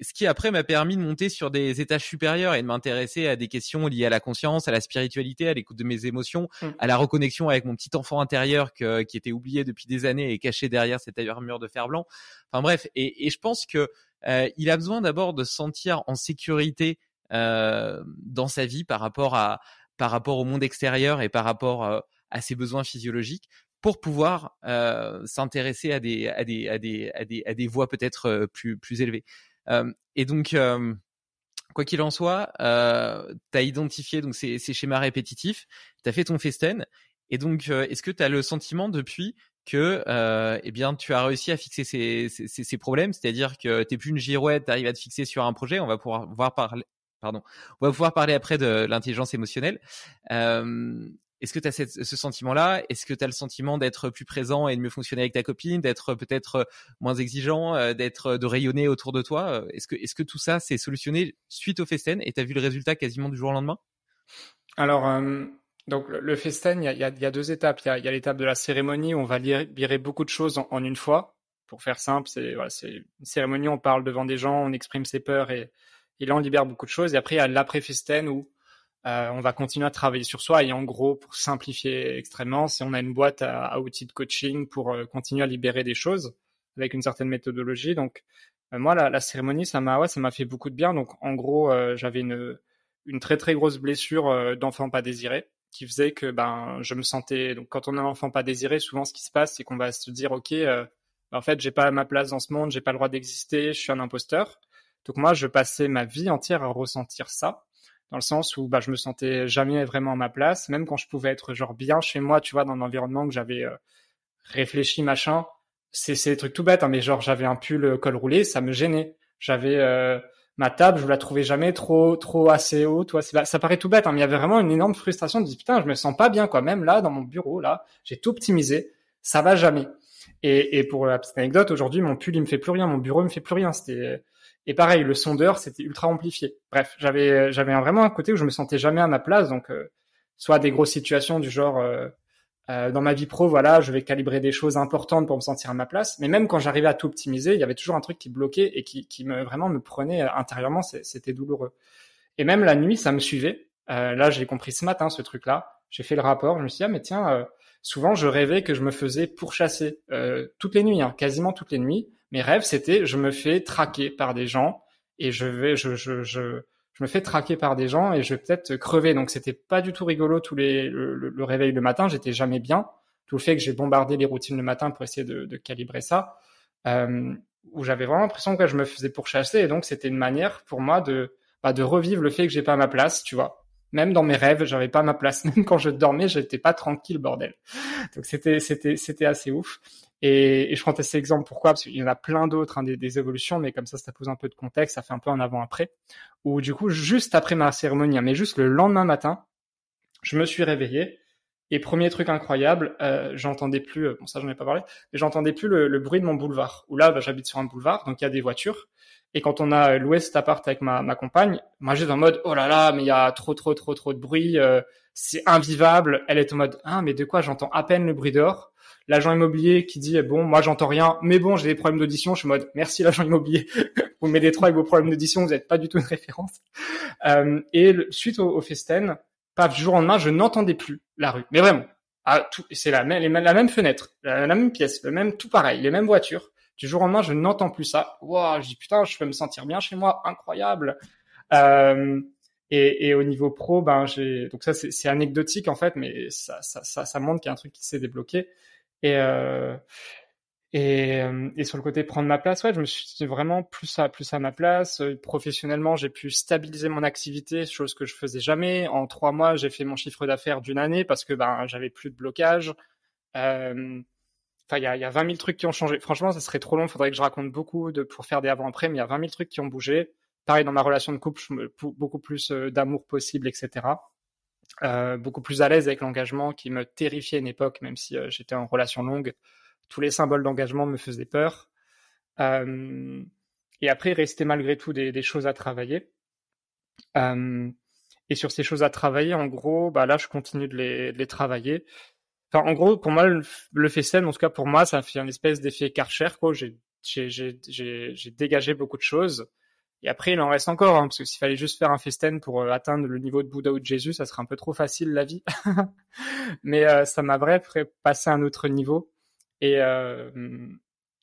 Speaker 3: ce qui après m'a permis de monter sur des étages supérieurs et de m'intéresser à des questions liées à la conscience, à la spiritualité, à l'écoute de mes émotions, mmh. à la reconnexion avec mon petit enfant intérieur que, qui était oublié depuis des années et caché derrière cette armure de fer blanc. Enfin bref, et, et je pense que euh, il a besoin d'abord de se sentir en sécurité euh, dans sa vie par rapport à par rapport au monde extérieur et par rapport euh, à ses besoins physiologiques pour pouvoir euh, s'intéresser à des à des à des à des à des voies peut-être euh, plus plus élevées. Euh, et donc quoi qu'il en soit, euh, tu as identifié donc ces, ces schémas répétitifs, tu as fait ton festen et donc est-ce que tu as le sentiment depuis que euh, eh bien tu as réussi à fixer ces, ces, problèmes, c'est-à-dire que t'es plus une girouette, tu arrives à te fixer sur un projet. On va pouvoir voir parler, pardon, on va pouvoir parler après de l'intelligence émotionnelle. Euh, est-ce que tu as ce sentiment-là? Est-ce que tu as le sentiment d'être plus présent et de mieux fonctionner avec ta copine, d'être peut-être moins exigeant, euh, d'être de rayonner autour de toi? Est-ce que est-ce que tout ça s'est solutionné suite au festen et tu as vu le résultat quasiment du jour au lendemain?
Speaker 4: Alors euh, donc le festen, il y a, y a, deux étapes. Il y a, y a l'étape de la cérémonie où on va libérer beaucoup de choses en, une fois. Pour faire simple, c'est voilà, une cérémonie, on parle devant des gens, on exprime ses peurs et, et là on libère beaucoup de choses. Et après il y a l'après festen où Euh, on va continuer à travailler sur soi et en gros, pour simplifier extrêmement, c'est on a une boîte à, outils de coaching pour euh, continuer à libérer des choses avec une certaine méthodologie. Donc euh, moi, la, cérémonie, ça m'a ouais, ça m'a fait beaucoup de bien. Donc en gros, j'avais une une très très grosse blessure d'enfant pas désiré qui faisait que ben je me sentais donc quand on a un enfant pas désiré, souvent ce qui se passe, c'est qu'on va se dire ok, en fait j'ai pas ma place dans ce monde, j'ai pas le droit d'exister, je suis un imposteur. Donc moi, je passais ma vie entière à ressentir ça dans le sens où bah, je me sentais jamais vraiment à ma place, même quand je pouvais être genre bien chez moi, tu vois, dans l'environnement que j'avais euh, réfléchi, machin. C'est c'est des trucs tout bêtes, hein, mais genre j'avais un pull col roulé, ça me gênait. J'avais euh, ma table, je la trouvais jamais trop trop assez haute. Ça paraît tout bête, hein, mais il y avait vraiment une énorme frustration de dire putain, je me sens pas bien quoi. Même là, dans mon bureau, là, j'ai tout optimisé, ça va jamais. Et, pour la petite anecdote, aujourd'hui, mon pull il me fait plus rien, mon bureau me fait plus rien. C'était et pareil, le sondeur, c'était ultra amplifié. Bref, j'avais j'avais vraiment un côté où je me sentais jamais à ma place, donc euh, soit des grosses situations du genre euh, euh, dans ma vie pro, voilà, je vais calibrer des choses importantes pour me sentir à ma place. Mais même quand j'arrivais à tout optimiser, il y avait toujours un truc qui bloquait et qui, qui me vraiment me prenait intérieurement. C'était douloureux. Et même la nuit, ça me suivait. là, j'ai compris ce matin ce truc-là. J'ai fait le rapport. Je me suis dit ah mais tiens, souvent je rêvais que je me faisais pourchasser toutes les nuits, hein, quasiment toutes les nuits mes rêves, c'était je me fais traquer par des gens et je vais, je, je, je, je me fais traquer par des gens et je vais peut-être crever. Donc c'était pas du tout rigolo tous les le, réveil le matin. J'étais jamais bien. Tout le fait que j'ai bombardé les routines le matin pour essayer de, de calibrer ça, euh, où j'avais vraiment l'impression que je me faisais pourchasser et donc c'était une manière pour moi de bah, de revivre le fait que j'ai pas ma place, tu vois. Même dans mes rêves, j'avais pas ma place. Même quand je dormais, j'étais pas tranquille, bordel. Donc c'était c'était c'était assez ouf. Et, et je prends cet exemple pourquoi? Parce qu'il y en a plein d'autres, hein, des, des, évolutions, mais comme ça, ça pose un peu de contexte, ça fait un peu un avant-après. Où du coup, juste après ma cérémonie, hein, mais juste le lendemain matin, je me suis réveillé. Et premier truc incroyable, euh, j'entendais plus, euh, bon ça j'en ai pas parlé, mais j'entendais plus le, le, bruit de mon boulevard. Où là, bah, j'habite sur un boulevard, donc il y a des voitures. Et quand on a loué cet appart avec ma, ma compagne, moi j'étais en mode oh là là, mais il y a trop trop trop trop de bruit, euh, c'est invivable. Elle est en mode ah mais de quoi j'entends à peine le bruit dehors? L'agent immobilier qui dit bon moi j'entends rien mais bon j'ai des problèmes d'audition. Je suis en mode merci l'agent immobilier. Vous m'aidez trop avec vos problèmes d'audition vous n'êtes pas du tout une référence. Euh, et suite au, au festen paf du jour au lendemain je n'entendais plus la rue. Mais vraiment. Ah, c'est la même la même fenêtre la, même pièce le même tout pareil les mêmes voitures. Du jour au lendemain je n'entends plus ça. Waouh je dis putain je peux me sentir bien chez moi. Incroyable. Euh, et, et, au niveau pro, ben j'ai donc ça c'est anecdotique en fait, mais ça ça ça, ça montre qu'il y a un truc qui s'est débloqué. Et, euh, euh, et, sur le côté prendre ma place, ouais, je me suis vraiment plus à, plus à ma place. Euh, professionnellement, j'ai pu stabiliser mon activité, chose que je faisais jamais. En trois mois, j'ai fait mon chiffre d'affaires d'une année parce que ben j'avais plus de blocage. Il y a, y a 20 000 trucs qui ont changé. Franchement, ça serait trop long. Il faudrait que je raconte beaucoup pour faire des avant-après, mais il y a 20 000 trucs qui ont bougé. Pareil dans ma relation de couple, beaucoup plus d'amour possible, etc. Euh, beaucoup plus à l'aise avec l'engagement qui me terrifiait une époque, même si euh, j'étais en relation longue. Tous les symboles d'engagement me faisaient peur. Euh, et après, il restait malgré tout des, des choses à travailler. Euh, et sur ces choses à travailler, en gros, bah là, je continue de les, de les travailler. Enfin, en gros, pour moi, le, le FSM, en tout cas pour moi, ça fait un espèce d'effet Karcher, quoi. J'ai dégagé beaucoup de choses. Et après, il en reste encore, hein, parce que s'il fallait juste faire un festen pour euh, atteindre le niveau de Bouddha ou de Jésus, ça serait un peu trop facile la vie. Mais euh, ça m'a vraiment passé à un autre niveau. Et, euh,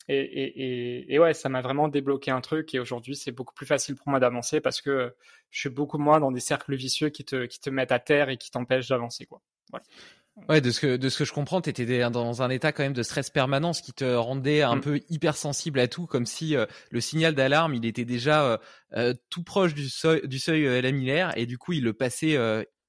Speaker 4: et, ouais, ça m'a vraiment débloqué un truc. Et aujourd'hui, c'est beaucoup plus facile pour moi d'avancer parce que je suis beaucoup moins dans des cercles vicieux qui te, qui te mettent à terre et qui t'empêchent d'avancer. quoi.
Speaker 3: Ouais, de ce que de ce que je comprends, tu étais dans un état quand même de stress permanent, ce qui te rendait un mm. peu hypersensible à tout, comme si euh, le signal d'alarme, il était déjà euh, euh, tout proche du seuil du seuil lamilaire et du coup, il le passait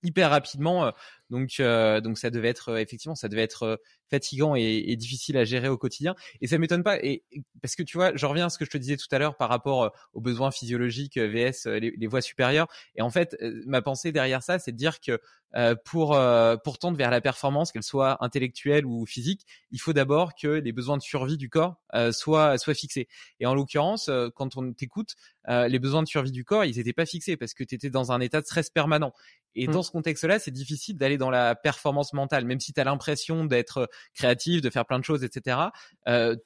Speaker 3: hyper rapidement. donc donc ça devait être effectivement, ça devait être fatigant et, et, difficile à gérer au quotidien. Et ça m'étonne pas, et parce que tu vois, je reviens à ce que je te disais tout à l'heure par rapport aux besoins physiologiques vs les, les voies supérieures. Et en fait, ma pensée derrière ça, c'est de dire que euh, pour euh, pour tendre vers la performance, qu'elle soit intellectuelle ou physique, il faut d'abord que les besoins de survie du corps euh, soient soient fixés. Et en l'occurrence, quand on t'écoute, les besoins de survie du corps, ils n'étaient pas fixés parce que tu étais dans un état de stress permanent. Et mmh. dans ce contexte-là, c'est difficile d'aller dans la performance mentale, même si tu as l'impression d'être créatif, de faire plein de choses, etc.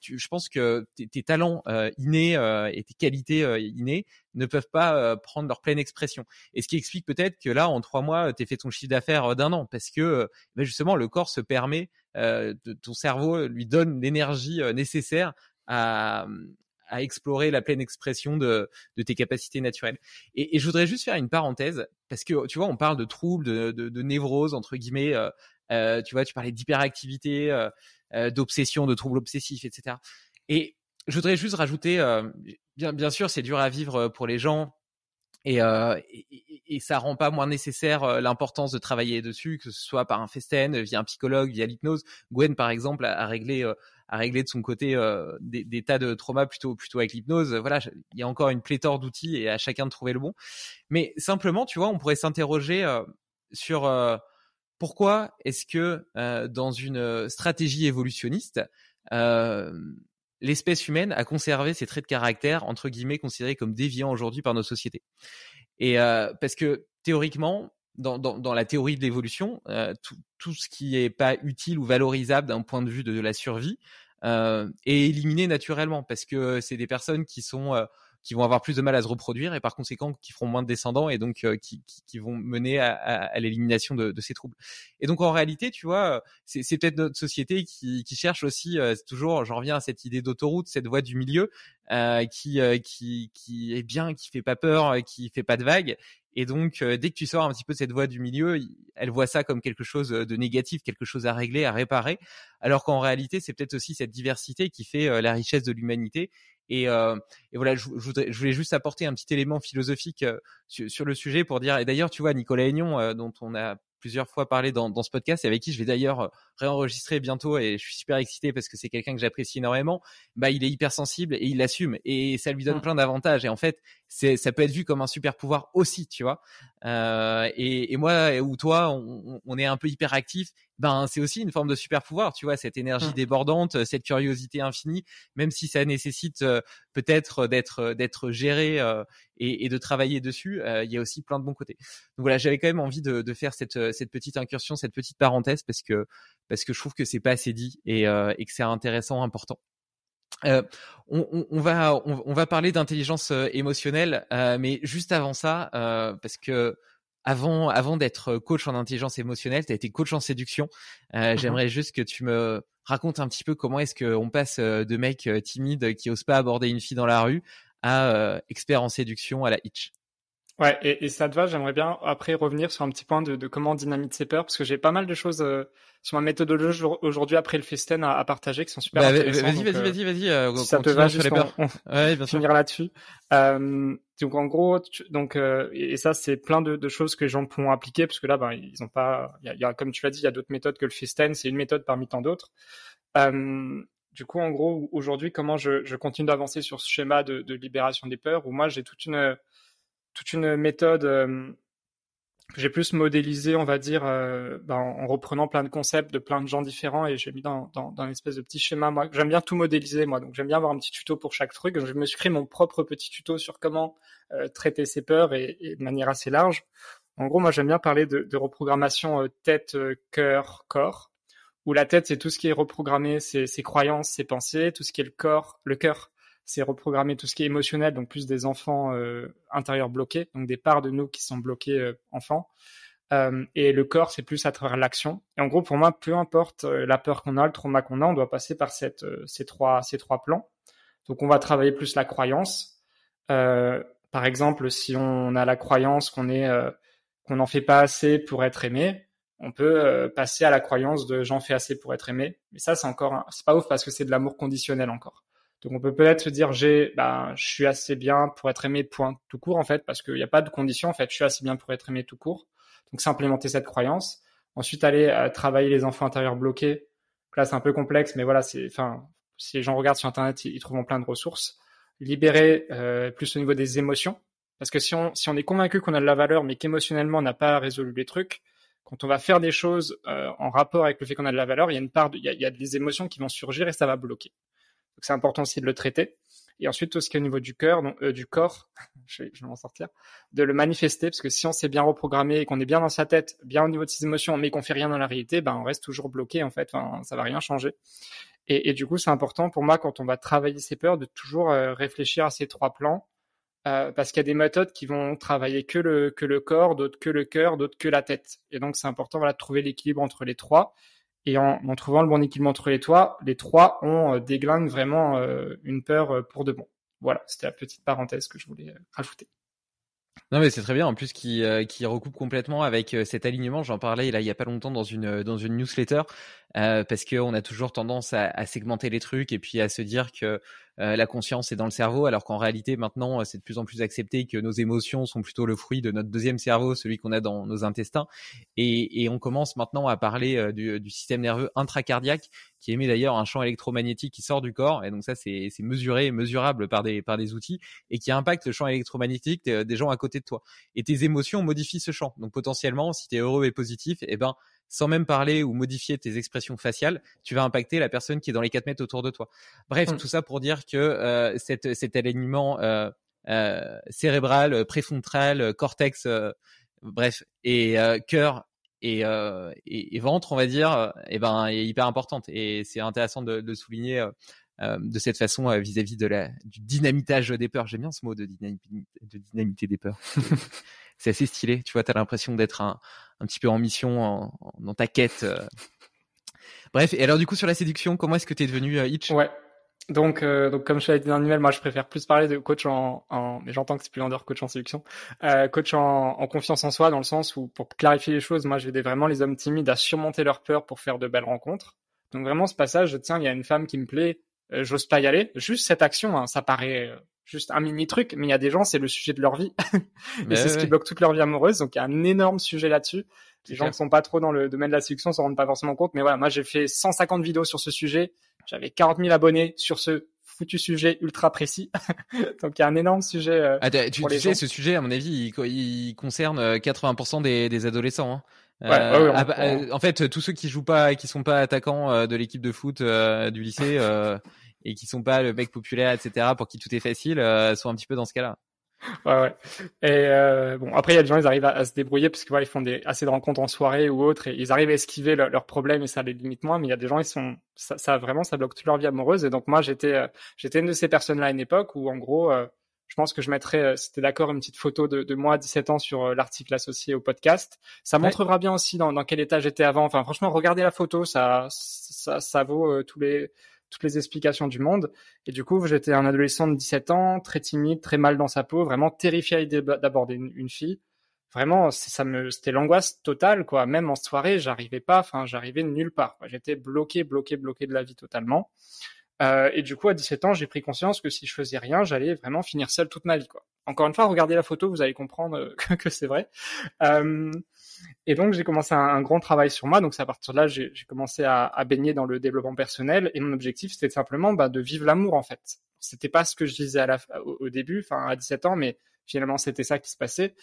Speaker 3: Tu, je pense que tes, talents innés et tes qualités innées ne peuvent pas prendre leur pleine expression. Et ce qui explique peut-être que là, en trois mois, tu as fait ton chiffre d'affaires d'un an, parce que ben justement, le corps se permet, de, ton cerveau lui donne l'énergie nécessaire à, à explorer la pleine expression de, de tes capacités naturelles. Et, et, je voudrais juste faire une parenthèse parce que tu vois, on parle de troubles, de, de, de névrose entre guillemets. Euh, euh, tu vois, tu parlais d'hyperactivité, euh, euh d'obsession, de troubles obsessifs, etc. Et je voudrais juste rajouter, euh, bien, bien sûr, c'est dur à vivre pour les gens. Et, euh, et, ça rend pas moins nécessaire l'importance de travailler dessus, que ce soit par un festen, via un psychologue, via l'hypnose. Gwen, par exemple, a, a réglé à régler de son côté euh, des, tas de traumas plutôt plutôt avec l'hypnose. Voilà, il y a encore une pléthore d'outils et à chacun de trouver le bon. Mais simplement, tu vois, on pourrait s'interroger euh, sur euh, pourquoi est-ce que dans une stratégie évolutionniste l'espèce humaine a conservé ses traits de caractère entre guillemets considérés comme déviants aujourd'hui par nos sociétés. Et parce que théoriquement, dans, dans, dans, la théorie de l'évolution, euh, tout, tout, ce qui est pas utile ou valorisable d'un point de vue de, la survie euh, est éliminé naturellement parce que c'est des personnes qui sont euh, qui vont avoir plus de mal à se reproduire et par conséquent qui feront moins de descendants et donc euh, qui, vont mener à, l'élimination de, ces troubles. Et donc en réalité, tu vois, c'est, c'est peut-être notre société qui, qui cherche aussi euh, toujours, j'en reviens à cette idée d'autoroute, cette voie du milieu euh, qui, qui qui est bien, qui fait pas peur, qui fait pas de vagues et donc, euh, dès que tu sors un petit peu de cette voie du milieu, elle voit ça comme quelque chose de négatif, quelque chose à régler, à réparer, alors qu'en réalité, c'est peut-être aussi cette diversité qui fait euh, la richesse de l'humanité. Et, euh, et, voilà, je, je, voulais juste apporter un petit élément philosophique sur, sur, le sujet pour dire. Et d'ailleurs, tu vois, Nicolas Aignon, dont on a plusieurs fois parlé dans, dans ce podcast et avec qui je vais d'ailleurs euh, réenregistrer bientôt et je suis super excité parce que c'est quelqu'un que j'apprécie énormément. Bah, il est hyper sensible et il l'assume et ça lui donne mmh. plein d'avantages et en fait, c'est ça peut être vu comme un super pouvoir aussi, tu vois. Euh, et, et, moi ou toi, on, on, est un peu hyper actif. Ben, c'est aussi une forme de super pouvoir, tu vois, cette énergie mmh. débordante, cette curiosité infinie, même si ça nécessite euh, peut-être d'être d'être géré euh, et, et, de travailler dessus. Euh, il y a aussi plein de bons côtés. Donc voilà, j'avais quand même envie de, de faire cette cette petite incursion, cette petite parenthèse parce que parce que je trouve que c'est pas assez dit et, et que c'est intéressant, important. Euh, on, on, on, va on, on va parler d'intelligence euh, émotionnelle, euh, mais juste avant ça, euh, parce que avant avant d'être coach en intelligence émotionnelle, tu as été coach en séduction. Euh, mmh J'aimerais juste que tu me racontes un petit peu comment est-ce qu'on passe de mec timide qui ose pas aborder une fille dans la rue à expert en séduction à la hitch.
Speaker 4: Ouais, et, et, ça te va, j'aimerais bien après revenir sur un petit point de, de comment on dynamite ses peurs, parce que j'ai pas mal de choses euh, sur ma méthodologie aujourd'hui après le festen à, à, partager qui sont super bah,
Speaker 3: intéressantes. Vas-y, vas-y, vas-y, vas-y. Euh,
Speaker 4: si ça te va, juste on, on ouais, bien finir là-dessus. Euh, donc en gros, tu, donc euh, et ça c'est plein de, de, choses que les gens pourront appliquer, parce que là, ben ils ont pas, il y a, y a, comme tu l'as dit, il y a d'autres méthodes que le festen, c'est une méthode parmi tant d'autres. Euh, du coup, en gros, aujourd'hui, comment je, je continue d'avancer sur ce schéma de, de libération des peurs, où moi j'ai toute une toute une méthode que j'ai plus modélisée, on va dire, ben, en reprenant plein de concepts de plein de gens différents et j'ai mis dans, dans, une espèce de petit schéma. Moi, j'aime bien tout modéliser, moi, donc j'aime bien avoir un petit tuto pour chaque truc. je me suis créé mon propre petit tuto sur comment traiter ses peurs et, de manière assez large. En gros, moi, j'aime bien parler de, reprogrammation tête, cœur, corps. Où la tête, c'est tout ce qui est reprogrammé, ses, ses croyances, ses pensées. Tout ce qui est le corps, le cœur, c'est reprogrammer tout ce qui est émotionnel, donc plus des enfants euh, intérieurs bloqués, donc des parts de nous qui sont bloqués euh, enfants. Euh, et le corps, c'est plus à travers l'action. Et en gros, pour moi, peu importe la peur qu'on a, le trauma qu'on a, on doit passer par ces, trois, plans. Donc, on va travailler plus la croyance. par exemple, si on a la croyance qu'on qu'on n'en fait pas assez pour être aimé, on peut passer à la croyance de j'en fais assez pour être aimé. Mais ça, c'est encore, c'est pas ouf parce que c'est de l'amour conditionnel encore. Donc on peut peut-être se dire j'ai, bah, je suis assez bien pour être aimé point tout court en fait, parce qu'il n'y a pas de condition en fait, je suis assez bien pour être aimé tout court. Donc c'est implémenter cette croyance. Ensuite aller euh, travailler les enfants intérieurs bloqués. Là c'est un peu complexe, mais voilà c'est, enfin si les gens regardent sur internet ils, trouveront plein de ressources. Libérer euh, plus au niveau des émotions, parce que si on si on est convaincu qu'on a de la valeur mais qu'émotionnellement on n'a pas résolu les trucs, quand on va faire des choses euh, en rapport avec le fait qu'on a de la valeur, il y a une part, il y il y a des émotions qui vont surgir et ça va bloquer. Donc c'est important aussi de le traiter. Et ensuite, tout ce qui est au niveau du cœur, donc, euh, du corps, je vais, m'en sortir, de le manifester, parce que si on s'est bien reprogrammé et qu'on est bien dans sa tête, bien au niveau de ses émotions, mais qu'on fait rien dans la réalité, ben on reste toujours bloqué en fait. Ça va rien changer. Et, du coup, c'est important pour moi quand on va travailler ses peurs de toujours euh, réfléchir à ces trois plans euh, parce qu'il y a des méthodes qui vont travailler que le, que le corps, d'autres que le cœur, d'autres que la tête. Et donc, c'est important de trouver l'équilibre entre les trois. Et en, trouvant le bon équilibre entre les trois, les trois, on euh, déglingue vraiment euh, une peur euh, pour de bon. Voilà, c'était la petite parenthèse que je voulais rajouter.
Speaker 3: Non mais c'est très bien en plus qui qui recoupe complètement avec cet alignement. J'en parlais là il y a pas longtemps dans une dans une newsletter parce que on a toujours tendance à, segmenter les trucs et puis à se dire que euh, la conscience est dans le cerveau alors qu'en réalité maintenant c'est de plus en plus accepté que nos émotions sont plutôt le fruit de notre deuxième cerveau, celui qu'on a dans nos intestins. Et, et on commence maintenant à parler euh, du, du, système nerveux intracardiaque qui émet d'ailleurs un champ électromagnétique qui sort du corps. Et donc ça c'est mesuré et mesurable par des par des outils et qui impacte le champ électromagnétique des, gens à côté de toi. Et tes émotions modifient ce champ. Donc potentiellement si tu es heureux et positif eh ben sans même parler ou modifier tes expressions faciales, tu vas impacter la personne qui est dans les 4 mètres autour de toi. Bref, mmh. tout ça pour dire que euh, cette, cet alignement euh, euh, cérébral, préfrontal, cortex, euh, bref, et euh, cœur et, et, et, ventre, on va dire, et eh ben, est hyper importante. Et c'est intéressant de, de souligner. de cette façon vis-à-vis -vis de la du dynamitage des peurs. J'aime bien ce mot de, dynam de dynamiter des peurs. c'est assez stylé. Tu vois, tu as l'impression d'être un, un petit peu en mission en, en, dans ta quête. Euh. Bref, et alors du coup sur la séduction, comment est-ce que tu es devenu euh, Hitch?
Speaker 4: Ouais. Donc, euh, donc comme je l'avais dit dans l'email, moi je préfère plus parler de coach en, en mais j'entends que c'est plus vendeur coach en séduction, euh, coach en, en, confiance en soi dans le sens où pour clarifier les choses, moi j'aidais vraiment les hommes timides à surmonter leur peur pour faire de belles rencontres. Donc vraiment ce passage, tiens, il y a une femme qui me plaît, euh, j'ose pas y aller. Juste cette action, hein, ça paraît juste un mini truc, mais il y a des gens, c'est le sujet de leur vie. et c'est ce qui bloque toute leur vie amoureuse. Donc il y a un énorme sujet là-dessus. Les gens qui sont pas trop dans le domaine de la séduction s'en rendent pas forcément compte. Mais voilà, moi j'ai fait 150 vidéos sur ce sujet. J'avais 40 000 abonnés sur ce foutu sujet ultra précis. Donc il y a un énorme sujet. Euh,
Speaker 3: ah, tu, pour tu sais, ce sujet, à mon avis, il, il concerne 80% euh, des, des adolescents. Hein.
Speaker 4: Ouais, euh, ouais,
Speaker 3: ah, euh, en fait, tous ceux qui jouent pas, qui sont pas attaquants de l'équipe de foot du lycée et qui sont pas le mec populaire, etc., pour qui tout est facile, sont un petit peu dans ce cas-là.
Speaker 4: Ouais, ouais. Et euh, bon, après, il y a des gens, ils arrivent à, à se débrouiller parce que ils font des assez de rencontres en soirée ou autre, et ils arrivent à esquiver le, leurs problèmes et ça les limite moins. Mais il y a des gens, ils sont, ça, ça vraiment, ça bloque toute leur vie amoureuse. Et donc moi, j'étais, euh, j'étais une de ces personnes-là à une époque où, en gros, euh, je pense que je mettrais, si t'es d'accord, une petite photo de, de, moi à 17 ans sur l'article associé au podcast. Ça montrera ouais. bien aussi dans, dans quel état j'étais avant. Enfin, franchement, regardez la photo, ça, ça, ça vaut tous les toutes les explications du monde. Et du coup, j'étais un adolescent de 17 ans, très timide, très mal dans sa peau, vraiment terrifié d'aborder une, fille. Vraiment, ça me, c'était l'angoisse totale, quoi. Même en soirée, j'arrivais pas, enfin, j'arrivais nulle part. J'étais bloqué, bloqué, bloqué de la vie totalement. Euh, et du coup, à 17 ans, j'ai pris conscience que si je faisais rien, j'allais vraiment finir seul toute ma vie, quoi. Encore une fois, regardez la photo, vous allez comprendre que, que c'est vrai. Euh, et donc, j'ai commencé un, grand travail sur moi. Donc, c'est à partir de là, j'ai commencé à, à, baigner dans le développement personnel. Et mon objectif, c'était simplement bah, de vivre l'amour, en fait. C'était pas ce que je disais à la, au, au début, enfin à 17 ans, mais finalement, c'était ça qui se passait.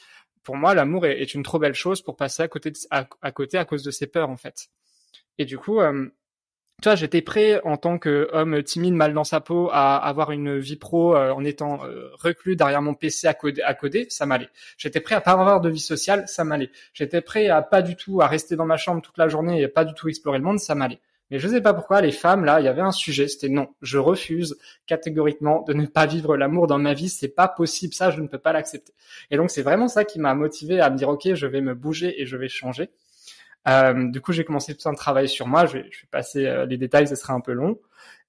Speaker 4: Pour moi, l'amour est, est, une trop belle chose pour passer à côté, de, à, à, côté à cause de ses peurs, en fait. Et du coup, euh, tu vois, j'étais prêt en tant qu'homme timide, mal dans sa peau, à avoir une vie pro euh, en étant euh, reclus derrière mon PC à coder, ça m'allait. J'étais prêt à pas avoir de vie sociale, ça m'allait. J'étais prêt à pas du tout à rester dans ma chambre toute la journée et pas du tout explorer le monde, ça m'allait. Mais je sais pas pourquoi les femmes là, il y avait un sujet, c'était non, je refuse catégoriquement de ne pas vivre l'amour dans ma vie, c'est pas possible, ça je ne peux pas l'accepter. Et donc c'est vraiment ça qui m'a motivé à me dire ok, je vais me bouger et je vais changer. Euh, du coup, j'ai commencé tout un travail sur moi. Je vais, je vais passer euh, les détails, ce sera un peu long.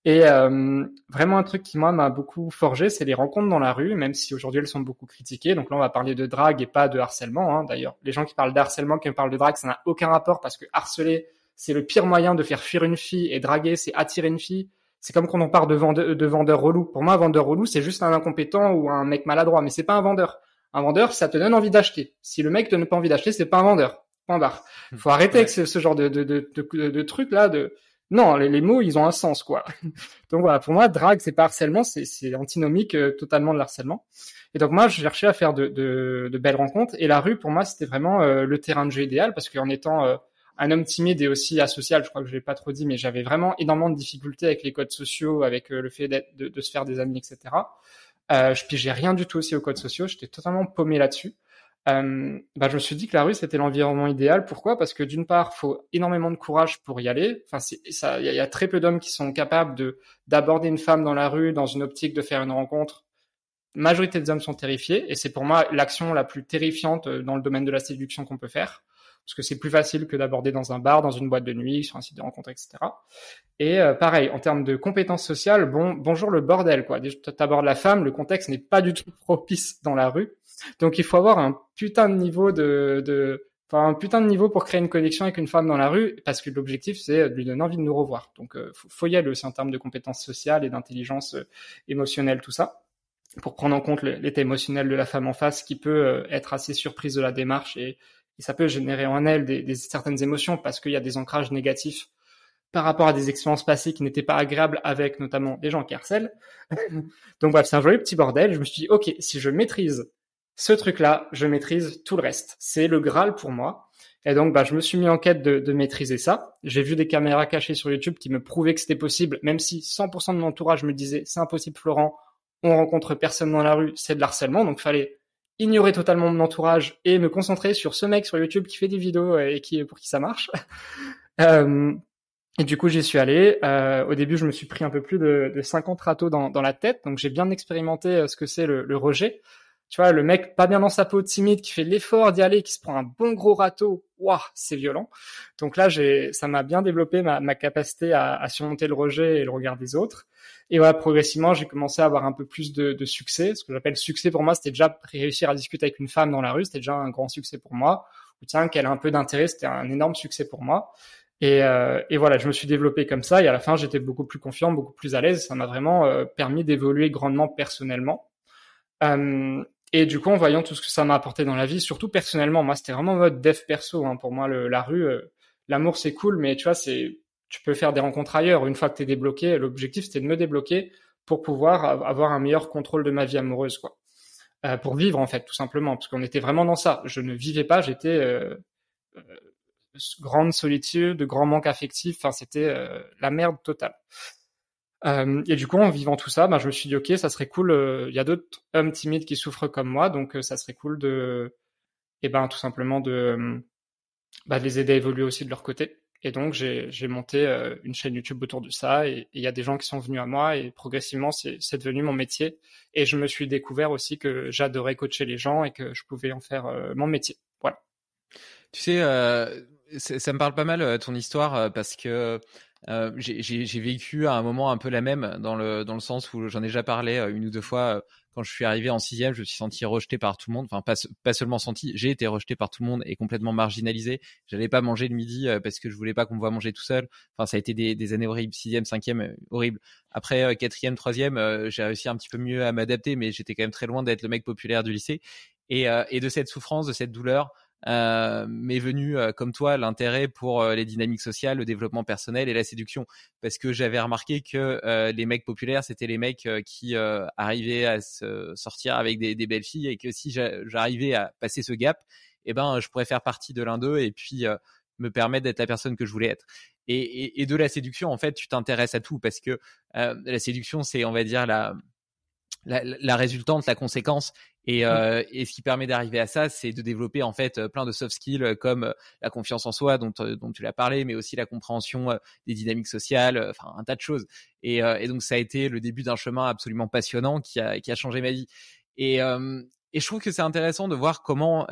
Speaker 4: Et euh, vraiment un truc qui moi m'a beaucoup forgé, c'est les rencontres dans la rue, même si aujourd'hui elles sont beaucoup critiquées. Donc là, on va parler de drague et pas de harcèlement. Hein. D'ailleurs, les gens qui parlent d'harcèlement, qui parlent de drague, ça n'a aucun rapport parce que harceler, c'est le pire moyen de faire fuir une fille et draguer, c'est attirer une fille. C'est comme quand on parle de vendeur, de vendeur relou. Pour moi, un vendeur relou, c'est juste un incompétent ou un mec maladroit, mais c'est pas un vendeur. Un vendeur, ça te donne envie d'acheter. Si le mec te donne pas envie d'acheter, c'est pas un vendeur. Point barre. Hmm. Faut arrêter avec ce, genre de, de, de, de, trucs là. De non, les, mots ils ont un sens quoi. donc voilà, pour moi, drague c'est pas harcèlement, c'est antinomique euh, totalement de l'harcèlement. Et donc moi, je cherchais à faire de, belles rencontres et la rue pour moi c'était vraiment euh, le terrain de jeu idéal parce qu'en étant euh, un homme timide et aussi asocial. Je crois que je l'ai pas trop dit, mais j'avais vraiment énormément de difficultés avec les codes sociaux, avec le fait de, de, se faire des amis, etc. Euh, je pigeais rien du tout aussi aux codes sociaux. J'étais totalement paumé là-dessus. Euh, bah, je me suis dit que la rue c'était l'environnement idéal. Pourquoi? Parce que d'une part, faut énormément de courage pour y aller. Enfin, ça, il y, a très peu d'hommes qui sont capables de d'aborder une femme dans la rue dans une optique de faire une rencontre. majorité des hommes sont terrifiés, et c'est pour moi l'action la plus terrifiante dans le domaine de la séduction qu'on peut faire parce que c'est plus facile que d'aborder dans un bar, dans une boîte de nuit, sur un site de rencontre, etc. Et euh, pareil, en termes de compétences sociales, bon, bonjour le bordel, quoi. Tu abordes la femme, le contexte n'est pas du tout propice dans la rue, donc il faut avoir un putain de niveau de, de enfin un putain de niveau pour créer une connexion avec une femme dans la rue, parce que l'objectif c'est de lui donner envie de nous revoir. Donc euh, faut, y aller aussi en termes de compétences sociales et d'intelligence euh, émotionnelle, tout ça pour prendre en compte l'état émotionnel de la femme en face qui peut euh, être assez surprise de la démarche et et ça peut générer en elle des, des certaines émotions parce qu'il y a des ancrages négatifs par rapport à des expériences passées qui n'étaient pas agréables avec notamment des gens qui harcèlent. Donc bref, c'est un joli petit bordel. Je me suis dit, ok, si je maîtrise ce truc-là, je maîtrise tout le reste. C'est le Graal pour moi. Et donc, bah, je me suis mis en quête de, de maîtriser ça. J'ai vu des caméras cachées sur YouTube qui me prouvaient que c'était possible, même si 100% de mon entourage me disait, c'est impossible, Florent, on rencontre personne dans la rue, c'est de l'harcèlement. Donc, fallait ignorer totalement mon entourage et me concentrer sur ce mec sur YouTube qui fait des vidéos euh, et qui pour qui ça marche. euh, et du coup, j'y suis allé. Euh, au début, je me suis pris un peu plus de, de 50 râteaux dans, dans la tête, donc j'ai bien expérimenté euh, ce que c'est le, rejet. Tu vois, le mec pas bien dans sa peau, timide, qui fait l'effort d'y aller, qui se prend un bon gros râteau, waouh, c'est violent. Donc là, j'ai, ça m'a bien développé ma, ma capacité à, à, surmonter le rejet et le regard des autres. Et voilà, progressivement, j'ai commencé à avoir un peu plus de, de succès. Ce que j'appelle succès pour moi, c'était déjà réussir à discuter avec une femme dans la rue, c'était déjà un grand succès pour moi. Ou tiens, qu'elle a un peu d'intérêt, c'était un énorme succès pour moi. Et, euh, et, voilà, je me suis développé comme ça. Et à la fin, j'étais beaucoup plus confiant, beaucoup plus à l'aise. Ça m'a vraiment euh, permis d'évoluer grandement personnellement. Euh, et du coup, en voyant tout ce que ça m'a apporté dans la vie, surtout personnellement, moi, c'était vraiment mode dev perso. Hein. Pour moi, la rue, euh, l'amour, c'est cool, mais tu vois, c'est, tu peux faire des rencontres ailleurs. Une fois que tu es débloqué, l'objectif, c'était de me débloquer pour pouvoir avoir un meilleur contrôle de ma vie amoureuse, quoi. Euh, pour vivre, en fait, tout simplement, parce qu'on était vraiment dans ça. Je ne vivais pas, j'étais euh, euh grande solitude, grand manque affectif. Enfin, c'était la merde totale. Euh, et du coup, en vivant tout ça, ben, je me suis dit, ok, ça serait cool. Il y a d'autres hommes timides qui souffrent comme moi, donc ça serait cool de, eh ben, tout simplement de, bah, de les aider à évoluer aussi de leur côté. Et donc, j'ai monté euh, une chaîne YouTube autour de ça. Et il y a des gens qui sont venus à moi. Et progressivement, c'est devenu mon métier. Et je me suis découvert aussi que j'adorais coacher les gens et que je pouvais en faire euh, mon métier. Voilà.
Speaker 3: Tu sais, euh, ça me parle pas mal ton histoire parce que euh, j'ai vécu à un moment un peu la même dans le dans le sens où j'en ai déjà parlé une ou deux fois quand je suis arrivé en sixième, je me suis senti rejeté par tout le monde. Enfin, pas, pas seulement senti, j'ai été rejeté par tout le monde et complètement marginalisé. J'allais pas manger le midi euh, parce que je voulais pas qu'on me voit manger tout seul. Enfin, ça a été des, des années horribles, sixième, cinquième, euh, horrible. Après euh, quatrième, troisième, j'ai réussi un petit peu mieux à m'adapter, mais j'étais quand même très loin d'être le mec populaire du lycée. Et, et de cette souffrance, de cette douleur, euh, m'est venu euh, comme toi l'intérêt pour euh, les dynamiques sociales, le développement personnel et la séduction, parce que j'avais remarqué que les mecs populaires c'était les mecs qui arrivaient à se sortir avec des, des, belles filles et que si j'arrivais à passer ce gap, eh ben je pourrais faire partie de l'un d'eux et puis me permettre d'être la personne que je voulais être. Et, et, et de la séduction, en fait, tu t'intéresses à tout parce que la séduction, c'est, on va dire, la, la, la, résultante, la conséquence. Et, mmh. euh, et ce qui permet d'arriver à ça, c'est de développer en fait euh, plein de soft skills euh, comme euh, la confiance en soi dont, dont tu l'as parlé, mais aussi la compréhension des dynamiques sociales, enfin un tas de choses. Et, et, donc ça a été le début d'un chemin absolument passionnant qui a, qui a changé ma vie. Et, et je trouve que c'est intéressant de voir comment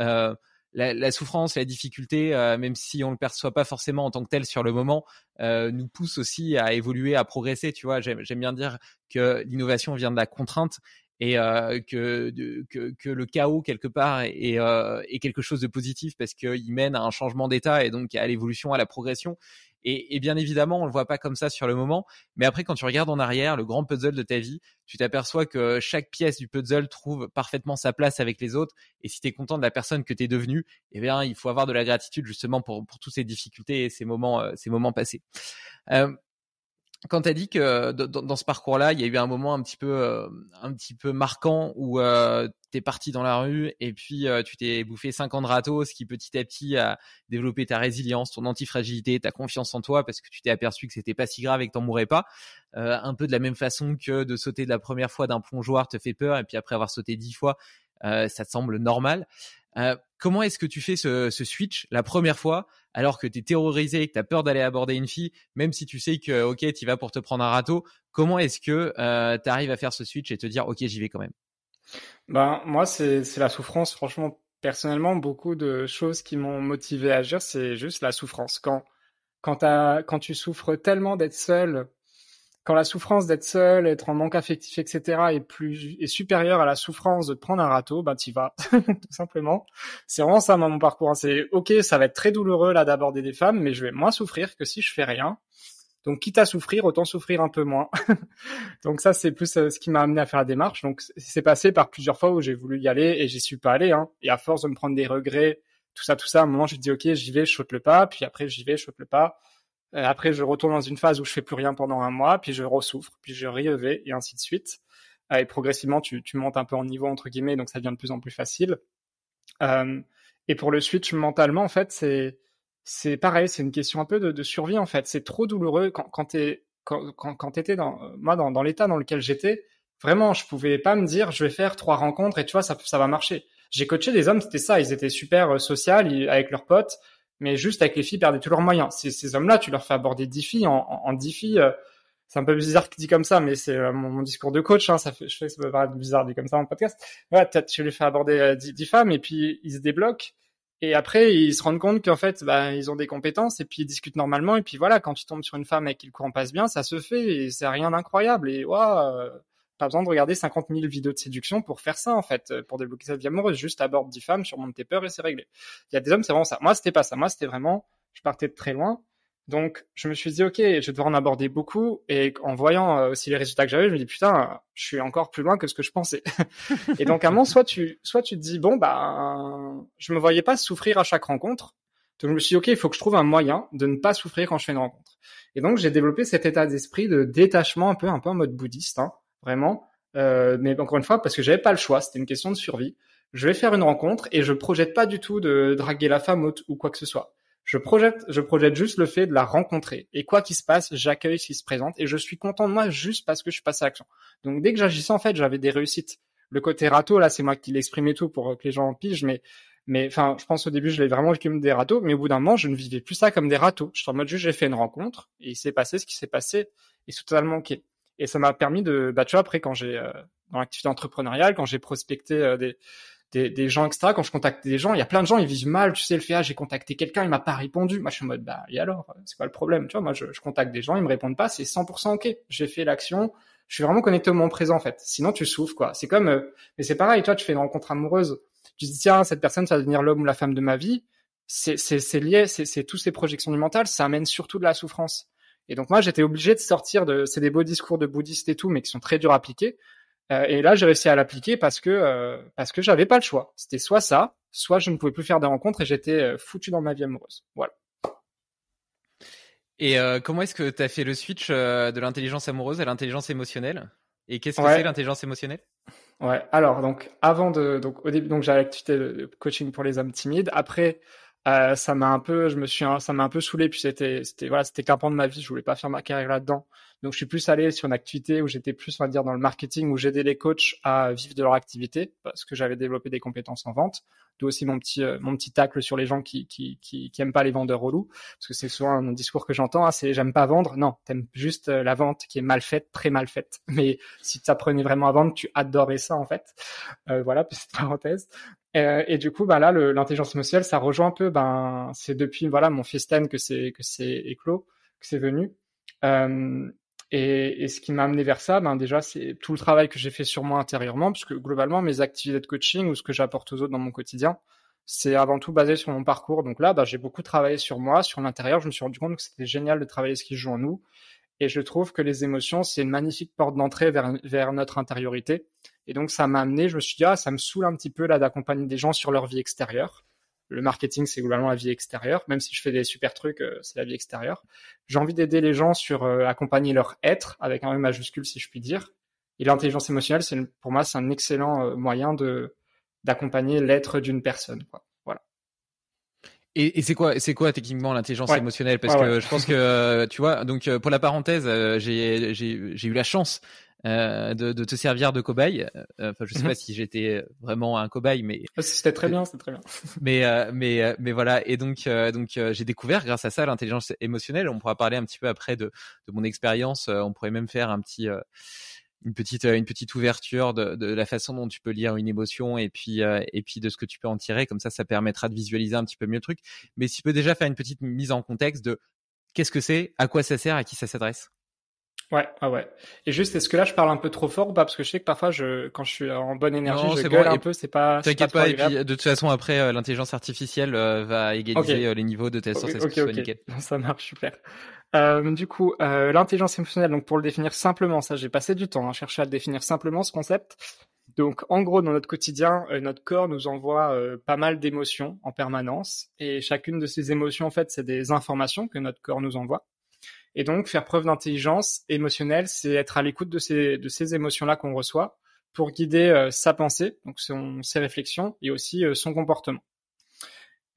Speaker 3: la, la, souffrance, la difficulté, même si on le perçoit pas forcément en tant que tel sur le moment, euh, nous pousse aussi à évoluer, à progresser. Tu vois, j'aime bien dire que l'innovation vient de la contrainte et euh, que, que, que, le chaos quelque part est, euh, est quelque chose de positif parce qu'il mène à un changement d'état et donc à l'évolution, à la progression. Et, bien évidemment, on le voit pas comme ça sur le moment, mais après, quand tu regardes en arrière le grand puzzle de ta vie, tu t'aperçois que chaque pièce du puzzle trouve parfaitement sa place avec les autres. Et si tu es content de la personne que tu es devenue, eh bien, il faut avoir de la gratitude justement pour, pour toutes ces difficultés et ces moments, euh, ces moments passés. Euh, quand tu dit que dans, dans ce parcours-là, il y a eu un moment un petit peu, euh, un petit peu marquant où euh,
Speaker 5: t'es parti dans la rue et puis euh, tu t'es bouffé 5 ans ce qui petit à petit a développé ta résilience, ton antifragilité, ta confiance en toi parce que tu t'es aperçu que c'était pas si grave et que t'en mourrais pas. Euh, un peu de la même façon que de sauter de la première fois d'un plongeoir te fait peur et puis après avoir sauté 10 fois, euh, ça te semble normal. Euh, comment est-ce que tu fais ce, ce, switch la première fois alors que tu es terrorisé, que tu as peur d'aller aborder une fille, même si tu sais que ok tu vas pour te prendre un râteau, comment est-ce que euh, tu arrives à faire ce switch et te dire ok j'y vais quand même?
Speaker 4: Ben moi c'est la souffrance. Franchement personnellement beaucoup de choses qui m'ont motivé à agir c'est juste la souffrance. Quand quand, quand tu souffres tellement d'être seul quand la souffrance d'être seul, être en manque affectif, etc. est plus est supérieure à la souffrance de prendre un râteau, ben t'y vas, tout simplement. C'est vraiment ça mon parcours. Hein. C'est ok, ça va être très douloureux là d'aborder des femmes, mais je vais moins souffrir que si je fais rien. Donc quitte à souffrir, autant souffrir un peu moins. Donc ça c'est plus euh, ce qui m'a amené à faire la démarche. Donc c'est passé par plusieurs fois où j'ai voulu y aller et j'y suis pas allé. Hein. Et à force de me prendre des regrets, tout ça, tout ça, à un moment je dis ok, j'y vais, je saute le pas. Puis après j'y vais, je saute le pas. Euh, après, je retourne dans une phase où je fais plus rien pendant un mois, puis je ressouffre, puis je vais et ainsi de suite. Euh, et progressivement, tu, tu montes un peu en niveau entre guillemets, donc ça devient de plus en plus facile. Euh, et pour le switch mentalement, en fait, c'est c'est pareil, c'est une question un peu de, survie en fait. C'est trop douloureux quand quand t'es quand quand, quand t'étais dans moi dans, dans l'état dans lequel j'étais. Vraiment, je pouvais pas me dire je vais faire trois rencontres et tu vois ça ça va marcher. J'ai coaché des hommes, c'était ça, ils étaient super euh, sociaux avec leurs potes mais juste avec les filles perdaient tous leurs moyens. Ces, ces hommes-là, tu leur fais aborder 10 filles en, en, 10 filles. Euh, c'est un peu bizarre dit comme ça, mais c'est euh, mon, discours de coach. Hein, ça fait, je sais que ça peut paraître bizarre dit comme ça en podcast. Voilà, tu les fais aborder 10, euh, femmes et puis ils se débloquent. Et après, ils se rendent compte qu'en fait, bah, ils ont des compétences et puis ils discutent normalement. Et puis voilà, quand tu tombes sur une femme avec qui le courant passe bien, ça se fait et c'est rien d'incroyable. Et waouh, pas besoin de regarder 50 000 vidéos de séduction pour faire ça, en fait, euh, pour débloquer sa vie amoureuse. Juste aborde 10 femmes, surmonte tes peurs et c'est réglé. Il y a des hommes, c'est vraiment ça. Moi, c'était pas ça. Moi, c'était vraiment, je partais de très loin. Donc, je me suis dit, OK, je vais devoir en aborder beaucoup. Et en voyant euh, aussi les résultats que j'avais, je me dis, putain, je suis encore plus loin que ce que je pensais. et donc, à un moment, soit tu, soit tu te dis, bon, bah, je me voyais pas souffrir à chaque rencontre. Donc, je me suis dit, OK, il faut que je trouve un moyen de ne pas souffrir quand je fais une rencontre. Et donc, j'ai développé cet état d'esprit de détachement un peu, un peu en mode bouddhiste, hein vraiment. Euh, mais encore une fois, parce que j'avais pas le choix, c'était une question de survie. Je vais faire une rencontre et je projette pas du tout de draguer la femme ou, quoi que ce soit. Je projette, je projette juste le fait de la rencontrer. Et quoi qu'il se passe, j'accueille ce qui se présente et je suis content de moi juste parce que je suis passé à l'action. Donc dès que j'agissais, en fait, j'avais des réussites. Le côté râteau, là, c'est moi qui l'exprimais tout pour que les gens en pigent, mais mais enfin, je pense au début, je l'ai vraiment vécu comme des râteaux, mais au bout d'un moment, je ne vivais plus ça comme des râteaux. Je suis en mode juste, j'ai fait une rencontre et il s'est passé ce qui s'est passé et c'est totalement ok. Et ça m'a permis de, bah, tu vois, après, quand j'ai, euh, dans l'activité entrepreneuriale, quand j'ai prospecté euh, des, des, gens extra, quand je contactais des gens, il y a plein de gens, ils vivent mal, tu sais, le fait, ah, j'ai contacté quelqu'un, il m'a pas répondu. Moi, je suis en mode, bah, et alors, c'est quoi le problème? Tu vois, moi, je, je contacte des gens, ils me répondent pas, c'est 100% ok. J'ai fait l'action, je suis vraiment connecté au moment présent, en fait. Sinon, tu souffres, quoi. C'est comme, euh, mais c'est pareil, toi, tu fais une rencontre amoureuse, tu te dis, tiens, cette personne, ça va devenir l'homme ou la femme de ma vie. C'est, c'est, c'est lié, c'est, c'est tous ces projections du mental, ça amène surtout de la souffrance. Et donc moi, j'étais obligé de sortir de, c'est des beaux discours de bouddhistes et tout, mais qui sont très durs à appliquer. Euh, et là, j'ai réussi à l'appliquer parce que euh, parce que j'avais pas le choix. C'était soit ça, soit je ne pouvais plus faire des rencontres et j'étais euh, foutu dans ma vie amoureuse. Voilà.
Speaker 5: Et euh, comment est-ce que tu as fait le switch de l'intelligence amoureuse à l'intelligence émotionnelle? Et qu'est-ce que c'est l'intelligence émotionnelle?
Speaker 4: Ouais. Alors donc avant de donc au début donc j'ai l'activité de coaching pour les hommes timides. Après euh, ça m'a un peu, je me suis, ça m'a un peu saoulé. Puis c'était, c'était voilà, c'était qu'un pan de ma vie. Je voulais pas faire ma carrière là-dedans. Donc je suis plus allé sur une activité où j'étais plus, on va dire, dans le marketing, où j'aidais les coachs à vivre de leur activité parce que j'avais développé des compétences en vente. D'où aussi mon petit, euh, mon petit tacle sur les gens qui, qui, qui, qui aiment pas les vendeurs relous, parce que c'est souvent un discours que j'entends. Hein, c'est j'aime pas vendre. Non, t'aimes juste euh, la vente qui est mal faite, très mal faite. Mais si tu apprenais vraiment à vendre, tu adorais ça en fait. Euh, voilà, petite parenthèse. Euh, et du coup, bah là, l'intelligence émotionnelle, ça rejoint un peu. Ben, c'est depuis voilà mon festen que c'est que c'est éclos, que c'est venu. Euh, et, ce qui m'a amené vers ça, ben déjà, c'est tout le travail que j'ai fait sur moi intérieurement, puisque globalement, mes activités de coaching ou ce que j'apporte aux autres dans mon quotidien, c'est avant tout basé sur mon parcours. Donc là, ben, j'ai beaucoup travaillé sur moi, sur l'intérieur. Je me suis rendu compte que c'était génial de travailler ce qui joue en nous. Et je trouve que les émotions, c'est une magnifique porte d'entrée vers, vers notre intériorité. Et donc, ça m'a amené, je me suis dit, ah, ça me saoule un petit peu là d'accompagner des gens sur leur vie extérieure. Le marketing, c'est globalement la vie extérieure. Même si je fais des super trucs, euh, c'est la vie extérieure. J'ai envie d'aider les gens sur euh, accompagner leur être, avec un E majuscule, si je puis dire. Et l'intelligence émotionnelle, c'est pour moi, c'est un excellent euh, moyen de, d'accompagner l'être d'une personne. Quoi. Voilà.
Speaker 3: Et, et c'est quoi, c'est quoi techniquement l'intelligence
Speaker 4: Ouais.
Speaker 3: émotionnelle? Parce
Speaker 4: Ouais,
Speaker 3: que
Speaker 4: ouais.
Speaker 3: je pense que tu vois, donc pour la parenthèse, j'ai eu la chance euh, de, de te servir de cobaye. Euh, Enfin, je sais
Speaker 4: Mhm.
Speaker 3: pas si j'étais vraiment un cobaye, mais
Speaker 4: Ah, C'était très bien, c'était très bien.
Speaker 3: mais euh, mais euh, mais voilà. Et donc euh, donc euh, j'ai découvert grâce à ça l'intelligence émotionnelle. On pourra parler un petit peu après de de mon expérience. Euh, on pourrait même faire un petit euh, une petite euh, une petite ouverture de, de la façon dont tu peux lire une émotion et puis euh, et puis de ce que tu peux en tirer comme ça ça permettra de visualiser un petit peu mieux le truc mais si tu peux déjà faire une petite mise en contexte de qu'est-ce que c'est à quoi ça sert à qui ça s'adresse
Speaker 4: Ouais, ah ouais. Et juste, est-ce que là, je parle un peu trop fort ou pas? Parce que je sais que parfois, je, quand je suis en bonne énergie,
Speaker 3: Non,
Speaker 4: je gueule
Speaker 3: bon,
Speaker 4: un peu. C'est pas. c'est
Speaker 3: t'inquiète
Speaker 4: trop
Speaker 3: pas et puis de toute façon après euh, l'intelligence artificielle euh, va égaliser euh, les niveaux de sorte à
Speaker 4: Ok, ok, Ça marche super. Euh, du coup, euh, l'intelligence émotionnelle, donc pour le définir simplement, ça j'ai passé du temps à chercher à le définir simplement ce concept. Donc en gros, dans notre quotidien, euh, notre corps nous envoie euh, pas mal d'émotions en permanence, et chacune de ces émotions, en fait, c'est des informations que notre corps nous envoie. Et donc, faire preuve d'intelligence émotionnelle, c'est être à l'écoute de ces, de ces émotions-là qu'on reçoit pour guider euh, sa pensée, donc son, ses réflexions, et aussi euh, son comportement.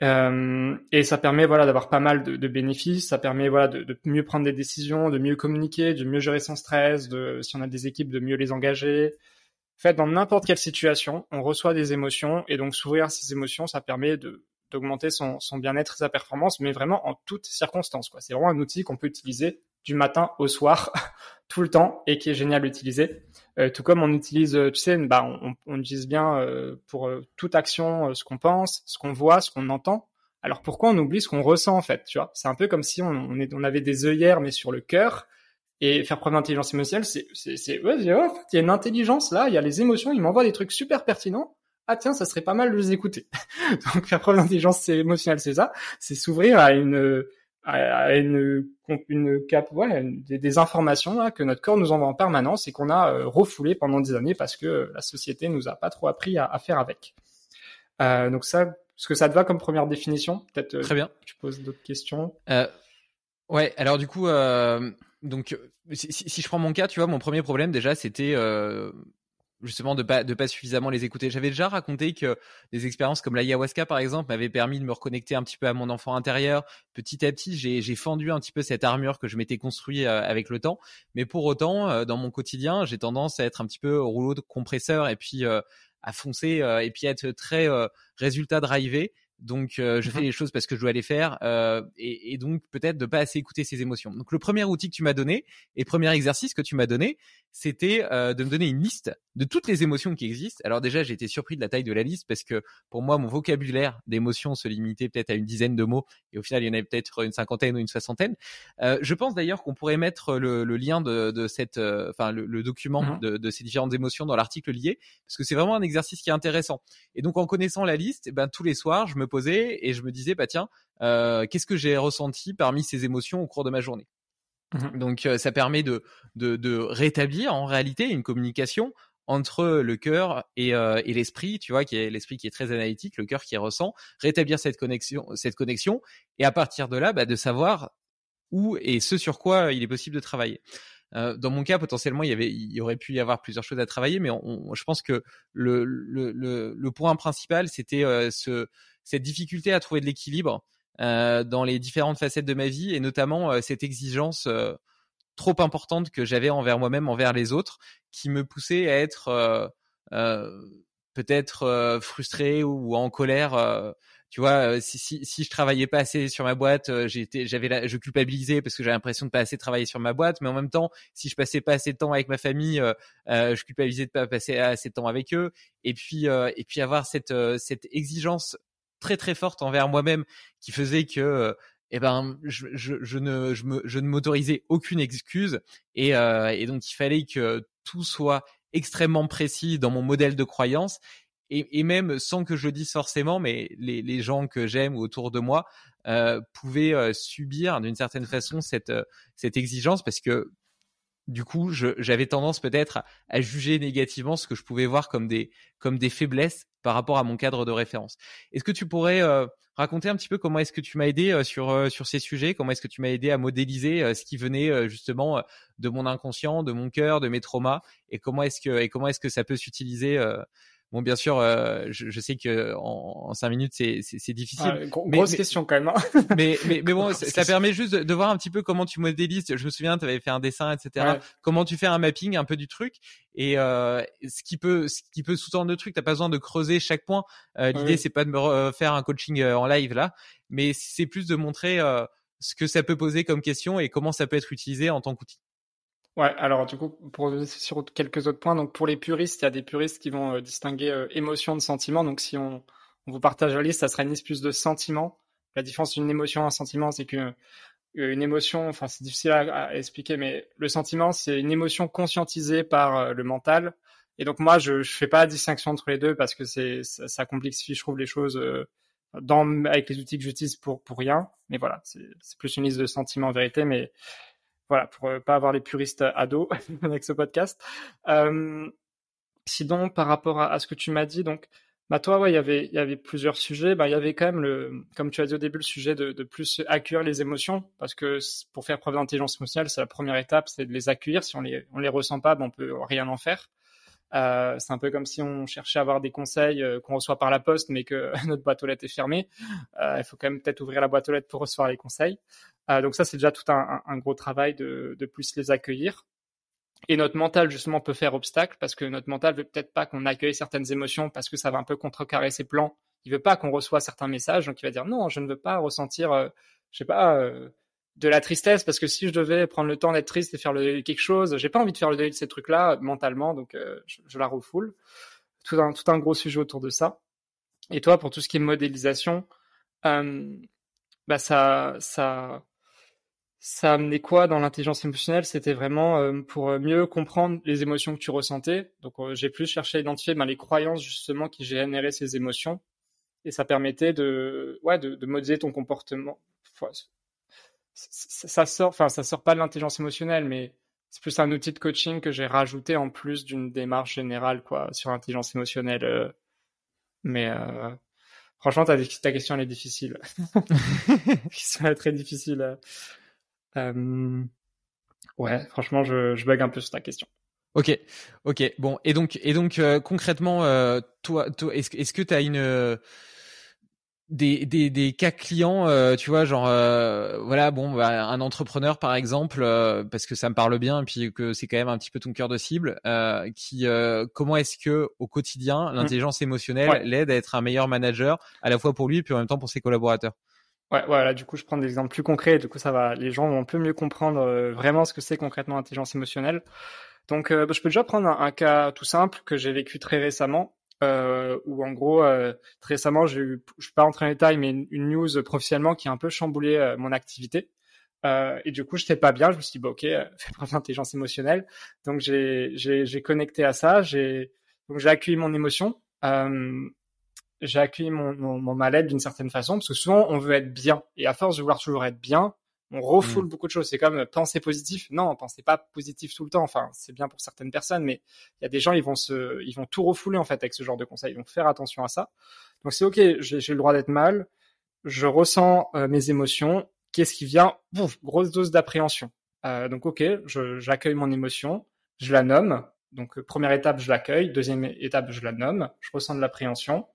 Speaker 4: Euh, et ça permet voilà d'avoir pas mal de, de bénéfices. Ça permet voilà de, de mieux prendre des décisions, de mieux communiquer, de mieux gérer son stress, de si on a des équipes de mieux les engager. En fait, dans n'importe quelle situation, on reçoit des émotions et donc s'ouvrir à ces émotions, ça permet de d'augmenter son, son bien-être et sa performance, mais vraiment en toutes circonstances. Quoi. C'est vraiment un outil qu'on peut utiliser du matin au soir, tout le temps, et qui est génial à utiliser. Euh, tout comme on utilise, euh, tu sais, bah, on, on utilise bien euh, pour euh, toute action euh, ce qu'on pense, ce qu'on voit, ce qu'on entend. Alors pourquoi on oublie ce qu'on ressent en fait, tu vois? C'est un peu comme si on, est, on avait des œillères mais sur le cœur. Et faire preuve d'intelligence émotionnelle, c'est, c'est, c'est, ouais, oh, il y a une intelligence là, il y a les émotions, ils m'envoient des trucs super pertinents. Ah tiens, ça serait pas mal de les écouter. Donc faire preuve d'intelligence émotionnelle, c'est ça, c'est s'ouvrir à une à une une cap, ouais, des, des informations là, que notre corps nous envoie en permanence et qu'on a euh, refoulé pendant des années parce que la société nous a pas trop appris à, à faire avec. Euh, donc ça, est-ce que ça te va comme première définition? Peut-être euh,
Speaker 3: très bien
Speaker 4: tu poses d'autres questions?
Speaker 3: Euh, ouais, alors du coup, euh, donc si, si- si je prends mon cas, tu vois, mon premier problème déjà, c'était euh, justement de pas de pas suffisamment les écouter. J'avais déjà raconté que des expériences comme l'ayahuasca par exemple m'avaient permis de me reconnecter un petit peu à mon enfant intérieur. Petit à petit, j'ai j'ai fendu un petit peu cette armure que je m'étais construit euh, avec le temps. Mais pour autant, euh, dans mon quotidien, j'ai tendance à être un petit peu au rouleau de compresseur et puis euh, à foncer et puis à être très résultat drivé. Donc, euh, je fais les choses parce que je dois les faire euh, et, et donc peut-être de pas assez écouter ses émotions. Donc, le premier outil que tu m'as donné et premier exercice que tu m'as donné, c'était euh, de me donner une liste de toutes les émotions qui existent. Alors déjà, j'ai été surpris de la taille de la liste parce que pour moi, mon vocabulaire d'émotions se limitait peut-être à une dizaine de mots et au final, il y en avait peut-être une cinquantaine ou une soixantaine. Euh, je pense d'ailleurs qu'on pourrait mettre le, le lien de, de cette, euh, enfin le, le document
Speaker 4: Mhm.
Speaker 3: de, de ces différentes émotions dans l'article lié parce que c'est vraiment un exercice qui est intéressant. Et donc, en connaissant la liste, eh ben tous les soirs, je me posais et je me disais, bah tiens, euh, qu'est-ce que j'ai ressenti parmi ces émotions au cours de ma journée?
Speaker 4: Mhm.
Speaker 3: Donc, euh, ça permet de, de, de rétablir en réalité une communication entre le cœur et, euh, et l'esprit, tu vois, qui est l'esprit qui est très analytique, le cœur qui ressent, rétablir cette connexion, cette connexion, et à partir de là, bah, de savoir où et ce sur quoi il est possible de travailler. Euh, dans mon cas, potentiellement, il y avait, il y aurait pu y avoir plusieurs choses à travailler, mais on, on- je pense que le, le, le, le point principal, c'était euh, ce, cette difficulté à trouver de l'équilibre euh, dans les différentes facettes de ma vie, et notamment euh, cette exigence euh, trop importante que j'avais envers moi-même, envers les autres, qui me poussait à être peut-être frustré ou, en colère. tu vois, si, si, si je travaillais pas assez sur ma boîte, j'étais, j'avais, je culpabilisais parce que j'avais l'impression de pas assez travailler sur ma boîte. Mais en même temps, si je passais pas assez de temps avec ma famille, je culpabilisais de pas passer assez de temps avec eux. Et puis, euh, et puis avoir cette, cette exigence très très forte envers moi-même qui faisait que eh ben je, je, je ne je, me, je ne m'autorisais aucune excuse et, euh, et donc il fallait que tout soit extrêmement précis dans mon modèle de croyance et, et même sans que je le dise forcément mais les, les gens que j'aime ou autour de moi euh, pouvaient subir d'une certaine façon cette cette exigence parce que du coup, j'avais tendance peut-être à, à juger négativement ce que je pouvais voir comme des, comme des faiblesses par rapport à mon cadre de référence. Est-ce que tu pourrais euh, raconter un petit peu comment est-ce que tu m'as aidé euh, sur, euh, sur ces sujets? Comment est-ce que tu m'as aidé à modéliser euh, ce qui venait euh, justement euh, de mon inconscient, de mon cœur, de mes traumas? Et comment est-ce que, et comment est-ce que ça peut s'utiliser
Speaker 5: Bon, bien sûr, euh, je, je, sais que en, en cinq minutes, c'est c'est difficile.
Speaker 4: Ah, grosse question quand même. Hein.
Speaker 5: mais, mais mais bon, ça permet juste de, de, voir un petit peu comment tu modélises. Je me souviens, tu avais fait un dessin, etc. Comment tu fais un mapping un peu du truc et euh, ce qui peut ce qui peut sous-tendre le truc. T'as pas besoin de creuser chaque point. Euh, L'idée, c'est pas de me faire un coaching en live là, mais c'est plus de montrer ce que ça peut poser comme question et comment ça peut être utilisé en tant qu'outil.
Speaker 4: Ouais, alors du coup, pour sur quelques autres points, donc pour les puristes, il y a des puristes qui vont euh, distinguer euh, émotion de sentiment. Donc si on, on, vous partage la liste, ça serait une liste plus de sentiment. La différence d'une émotion et un sentiment, c'est que euh, une émotion, enfin c'est difficile à, expliquer, mais le sentiment, c'est une émotion conscientisée par le mental. Et donc moi, je, je fais pas la distinction entre les deux parce que c'est ça, ça, complexifie, je trouve, les choses dans avec les outils que j'utilise pour pour rien. Mais voilà, c'est plus une liste de sentiments en vérité, mais voilà, pour euh, pas avoir les puristes ados avec ce podcast. Euh, sinon, par rapport à, ce que tu m'as dit, donc, bah toi, ouais, il y avait, il y avait plusieurs sujets. Bah, il y avait quand même le, comme tu as dit au début, le sujet de, de plus accueillir les émotions, parce que pour faire preuve d'intelligence émotionnelle, c'est la première étape, c'est de les accueillir. Si on les, on les ressent pas, bah, on peut rien en faire. Euh, c'est un peu comme si on cherchait à avoir des conseils euh, qu'on reçoit par la poste, mais que notre boîte aux lettres est fermée. Euh, il faut quand même peut-être ouvrir la boîte aux lettres pour recevoir les conseils. Donc ça, c'est déjà tout un, gros travail de, plus les accueillir. Et notre mental, justement, peut faire obstacle parce que notre mental veut peut-être pas qu'on accueille certaines émotions parce que ça va un peu contrecarrer ses plans. Il veut pas qu'on reçoive certains messages, donc il va dire non, je ne veux pas ressentir, je sais pas, de la tristesse parce que si je devais prendre le temps d'être triste et faire le, quelque chose, j'ai pas envie de faire le deuil de ces trucs-là mentalement, donc euh, je, la refoule. Tout un, tout un gros sujet autour de ça. Et toi, pour tout ce qui est modélisation, euh, bah ça, ça, ça amenait quoi dans l'intelligence émotionnelle? C'était vraiment euh, pour mieux comprendre les émotions que tu ressentais. Donc j'ai plus cherché à identifier ben, les croyances justement qui généraient ces émotions, et ça permettait de, ouais, de, de modéliser ton comportement ça sort, enfin, ça sort pas de l'intelligence émotionnelle, mais c'est plus un outil de coaching que j'ai rajouté en plus d'une démarche générale, quoi, sur l'intelligence émotionnelle. Euh. mais euh, franchement, ta, ta question elle est difficile. question est très difficile. Euh. ouais, franchement, je, je bug un peu sur ta question.
Speaker 5: Ok, ok, bon, et donc, et donc concrètement, toi, toi est-ce, est-ce que tu as une des, des, des cas clients, euh, tu vois, genre euh, voilà, bon, bah, un entrepreneur par exemple, euh, parce que ça me parle bien, et puis que c'est quand même un petit peu ton cœur de cible, qui comment est-ce que au quotidien mmh. l'intelligence émotionnelle l'aide à être un meilleur manager, à la fois pour lui et puis en même temps pour ses collaborateurs?
Speaker 4: Ouais, voilà. Du coup, je prends des exemples plus concrets. Du coup, ça va, les gens vont un peu mieux comprendre vraiment ce que c'est concrètement l'intelligence émotionnelle. Donc, bah, je peux déjà prendre un, un, cas tout simple que j'ai vécu très récemment euh, où en gros, euh, très récemment, j'ai eu, je vais pas rentrer en détail, mais une, news professionnellement qui a un peu chamboulé euh, mon activité. Euh, et du coup, j'étais pas bien. Je me suis dit, bah, ok, fais preuve d'intelligence émotionnelle. Donc j'ai connecté à ça. J'ai accueilli mon émotion. j'ai accueilli mon, mon, mon mal-être d'une certaine façon, parce que souvent on veut être bien, et à force de vouloir toujours être bien, on refoule mmh. beaucoup de choses. C'est comme euh, penser positif. Non, pensez pas positif tout le temps. Enfin, c'est bien pour certaines personnes, mais il y a des gens, ils vont se, ils vont tout refouler en fait avec ce genre de conseils. Donc faire attention à ça. Donc c'est ok, j'ai le droit d'être mal. Je ressens euh, mes émotions. Qu'est-ce qui vient? Bouf, Grosse dose d'appréhension. Euh, donc ok, j'accueille mon émotion, je la nomme. Donc première étape, je l'accueille. Deuxième étape, je la nomme. Je ressens de l'appréhension.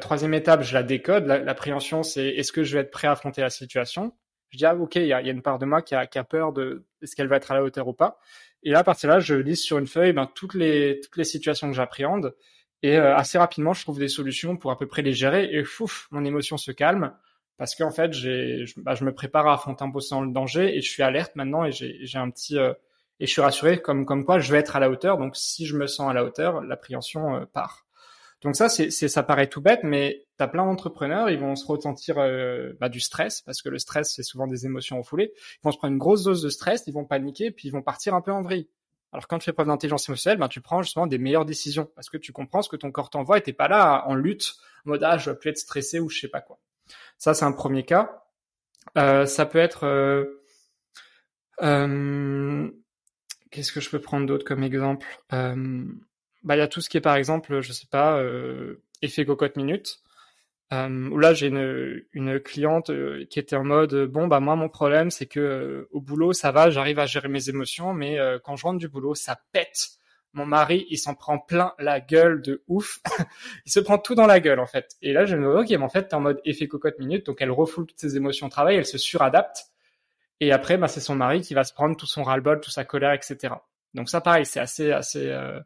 Speaker 4: troisième étape, je la décode. L'appréhension, c'est est-ce que je vais être prêt à affronter la situation? Je dis ah ok, il y a, y a, une part de moi qui a, peur de est-ce qu'elle va être à la hauteur ou pas. Et là, à partir de là, je lise sur une feuille ben, toutes les toutes les situations que j'appréhende et euh, assez rapidement, je trouve des solutions pour à peu près les gérer et fouf, mon émotion se calme parce qu'en fait, j'ai je, bah, je, me prépare à affronter un possible danger et je suis alerte maintenant et j'ai un petit euh, et je suis rassuré comme comme quoi je vais être à la hauteur. Donc si je me sens à la hauteur, l'appréhension euh, part. Donc ça, c'est, ça paraît tout bête, mais tu as plein d'entrepreneurs, ils vont se ressentir euh, bah, du stress, parce que le stress, c'est souvent des émotions refoulées. Ils vont se prendre une grosse dose de stress, ils vont paniquer, puis ils vont partir un peu en vrille. Alors quand tu fais preuve d'intelligence émotionnelle, ben, tu prends justement des meilleures décisions, parce que tu comprends ce que ton corps t'envoie et t'es pas là en lutte, en mode ah, je vais plus être stressé ou je sais pas quoi. Ça, c'est un premier cas. Euh, ça peut être... Euh, euh, qu'est-ce que je peux prendre d'autre comme exemple? Bah, y a tout ce qui est par exemple, je sais pas, euh, effet cocotte minute. Euh, où là j'ai une, une cliente euh, qui était en mode bon bah moi mon problème c'est que euh, au boulot ça va j'arrive à gérer mes émotions mais quand je rentre du boulot ça pète mon mari, il s'en prend plein la gueule de ouf. il se prend tout dans la gueule, en fait. Et là, je me dis, ok, mais en fait, t'es en mode effet cocotte minute, donc elle refoule toutes ses émotions au travail, elle se suradapte. Et après, bah, c'est son mari qui va se prendre tout son ras-le-bol, toute sa colère, etc. Donc ça, pareil, c'est assez, assez, euh,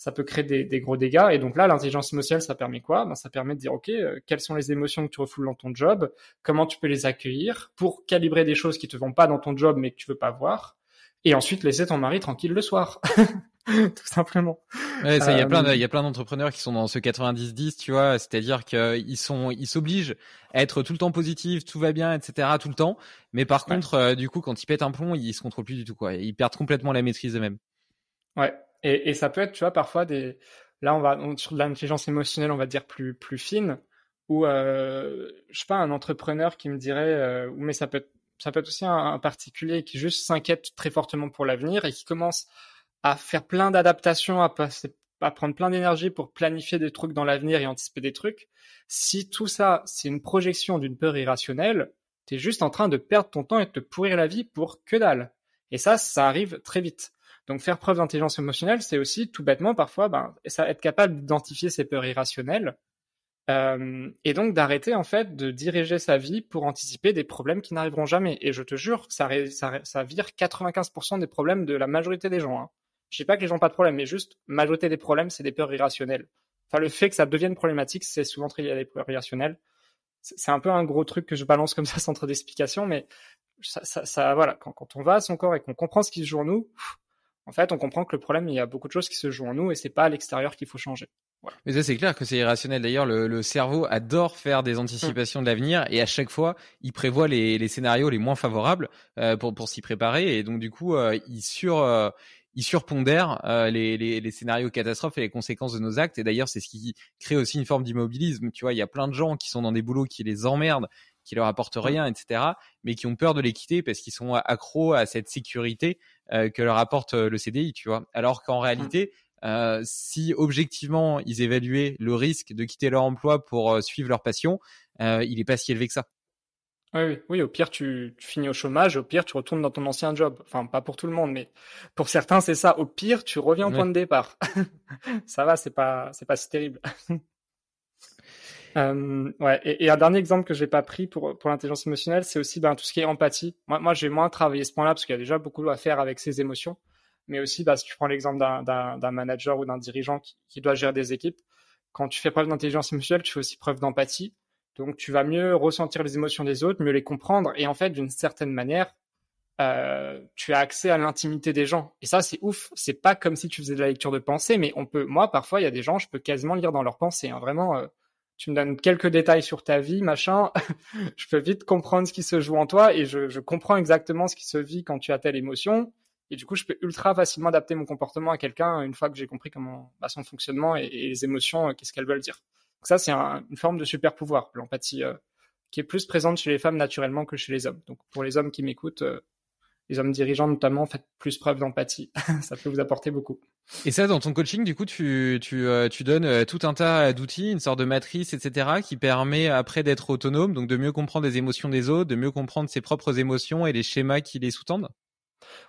Speaker 4: ça peut créer des, des, gros dégâts. Et donc là, l'intelligence émotionnelle, ça permet quoi? Ben, Ça permet de dire, OK, euh, quelles sont les émotions que tu refoules dans ton job? Comment tu peux les accueillir? Pour calibrer des choses qui te vont pas dans ton job, mais que tu veux pas voir Et ensuite, laisser ton mari tranquille le soir. tout simplement.
Speaker 3: Ouais, ça, il y a plein, il y a plein d'entrepreneurs qui sont dans ce 90-10, tu vois, c'est-à-dire qu'ils sont, ils s'obligent à être tout le temps positif, tout va bien, etc., tout le temps. Mais par contre, euh, du coup, quand ils pètent un plomb, ils se contrôlent plus du tout, quoi. Ils perdent complètement la maîtrise eux-mêmes.
Speaker 4: Ouais. Et, et, ça peut être, tu vois, parfois des, là, on va, sur de l'intelligence émotionnelle, on va dire plus, plus fine, ou, euh, je sais pas, un entrepreneur qui me dirait, euh, mais ça peut être, ça peut être aussi un, un particulier qui juste s'inquiète très fortement pour l'avenir et qui commence à faire plein d'adaptations, à passer, à prendre plein d'énergie pour planifier des trucs dans l'avenir et anticiper des trucs. Si tout ça, c'est une projection d'une peur irrationnelle, t'es juste en train de perdre ton temps et de te pourrir la vie pour que dalle. Et ça, ça arrive très vite. Donc faire preuve d'intelligence émotionnelle, c'est aussi tout bêtement parfois ben, être capable d'identifier ces peurs irrationnelles euh, et donc d'arrêter en fait de diriger sa vie pour anticiper des problèmes qui n'arriveront jamais. Et je te jure, ça, ça, vire 95% des problèmes de la majorité des gens. Hein. Je sais pas que les gens n'ont pas de problème, mais juste majorité des problèmes, c'est des peurs irrationnelles. Enfin, le fait que ça devienne problématique, c'est souvent très lié à des peurs irrationnelles. C'est un peu un gros truc que je balance comme ça sans trop d'explication, mais ça, voilà, quand, quand on va à son corps et qu'on comprend ce qui se joue en nous, en fait, on comprend que le problème, il y a beaucoup de choses qui se jouent en nous et c'est pas à l'extérieur qu'il faut changer.
Speaker 3: Voilà. Mais ça, c'est clair que c'est irrationnel. D'ailleurs, le, le, cerveau adore faire des anticipations de l'avenir et à chaque fois, il prévoit les, les scénarios les moins favorables euh, pour, pour s'y préparer et donc du coup, euh, il sur euh, il surpondère euh, les, les, les, scénarios catastrophes et les conséquences de nos actes. Et d'ailleurs, c'est ce qui crée aussi une forme d'immobilisme. Tu vois, il y a plein de gens qui sont dans des boulots qui les emmerdent, qui leur apportent rien, etc., mais qui ont peur de les quitter parce qu'ils sont accros à cette sécurité euh, que leur apporte euh, le CDI, tu vois. Alors qu'en réalité, euh, si objectivement ils évaluaient le risque de quitter leur emploi pour euh, suivre leur passion, il est pas si élevé que ça.
Speaker 4: Oui, oui, oui, au pire, tu, tu, finis au chômage, au pire, tu retournes dans ton ancien job. Enfin, pas pour tout le monde, mais pour certains, c'est ça. Au pire, tu reviens au point de départ. ça va, c'est pas, c'est pas si terrible. euh, ouais, et, un dernier exemple que j'ai pas pris pour, pour l'intelligence émotionnelle, c'est aussi ben, tout ce qui est empathie. Moi, moi j'ai moins travaillé ce point-là parce qu'il y a déjà beaucoup à faire avec ses émotions. Mais aussi, bah, si tu prends l'exemple d'un manager ou d'un dirigeant qui, qui doit gérer des équipes, quand tu fais preuve d'intelligence émotionnelle, tu fais aussi preuve d'empathie donc tu vas mieux ressentir les émotions des autres, mieux les comprendre, et en fait, d'une certaine manière, euh, tu as accès à l'intimité des gens. Et ça, c'est ouf. C'est pas comme si tu faisais de la lecture de pensée, mais on peut. Moi, parfois, il y a des gens, je peux quasiment lire dans leurs pensées. Hein. Vraiment, euh, tu me donnes quelques détails sur ta vie, machin. je peux vite comprendre ce qui se joue en toi, et je, comprends exactement ce qui se vit quand tu as telle émotion. Et du coup, je peux ultra facilement adapter mon comportement à quelqu'un une fois que j'ai compris comment bah, son fonctionnement et, les émotions, euh, qu'est-ce qu'elles veulent dire. Donc ça, c'est un, une forme de super pouvoir, l'empathie, euh, qui est plus présente chez les femmes naturellement que chez les hommes. Donc pour les hommes qui m'écoutent, euh, les hommes dirigeants notamment, faites plus preuve d'empathie. ça peut vous apporter beaucoup.
Speaker 3: Et ça, dans ton coaching, du coup, tu, tu, euh, tu donnes euh, tout un tas d'outils, une sorte de matrice, etc., qui permet après d'être autonome, donc de mieux comprendre les émotions des autres, de mieux comprendre ses propres émotions et les schémas qui les sous-tendent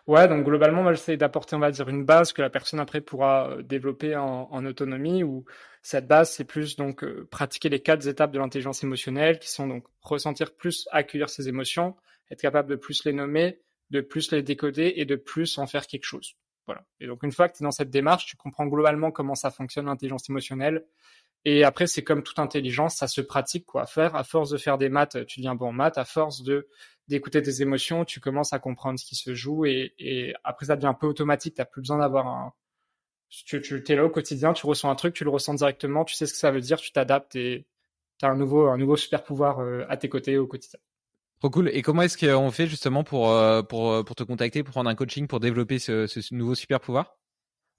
Speaker 4: Ouais, donc globalement, moi, j'essaie d'apporter, on va dire, une base que la personne après pourra euh, développer en, en autonomie. Ou cette base, c'est plus donc euh, pratiquer les quatre étapes de l'intelligence émotionnelle, qui sont donc ressentir plus, accueillir ses émotions, être capable de plus les nommer, de plus les décoder et de plus en faire quelque chose. Voilà. Et donc une fois que tu es dans cette démarche, tu comprends globalement comment ça fonctionne l'intelligence émotionnelle. Et après, c'est comme toute intelligence, ça se pratique quoi. Faire à force de faire des maths, tu deviens bon en maths. À force de d'écouter tes émotions, tu commences à comprendre ce qui se joue et, après ça devient un peu automatique. T'as plus besoin d'avoir un. Tu, tu es là au quotidien, tu ressens un truc, tu le ressens directement, tu sais ce que ça veut dire, tu t'adaptes et tu as un nouveau un nouveau super pouvoir euh, à tes côtés au quotidien.
Speaker 3: Trop cool. Et comment est-ce qu'on fait justement pour, euh, pour, pour te contacter, pour prendre un coaching, pour développer ce, ce nouveau super pouvoir?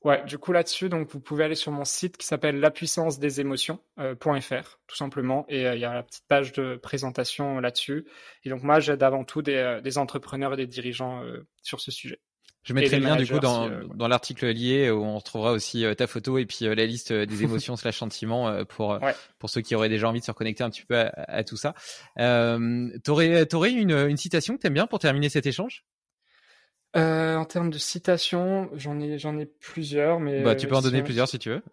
Speaker 4: Ouais, du coup là-dessus, donc vous pouvez aller sur mon site qui s'appelle la puissance des émotions.fr, euh, tout simplement, et euh, il y a la petite page de présentation là-dessus. Et donc moi, j'aide avant tout des, euh, des, entrepreneurs et des dirigeants sur ce sujet.
Speaker 3: Je mettrai le lien du coup dans, euh, dans l'article lié où on retrouvera aussi ta photo et puis la liste des émotions slash sentiments pour ouais. pour ceux qui auraient déjà envie de se reconnecter un petit peu à, à tout ça. Euh, t'aurais t'aurais une, une citation que t'aimes bien pour terminer cet échange?
Speaker 4: Euh, en termes de citations, j'en ai, j'en ai plusieurs, mais.
Speaker 3: Bah, tu peux en donner plusieurs si tu veux.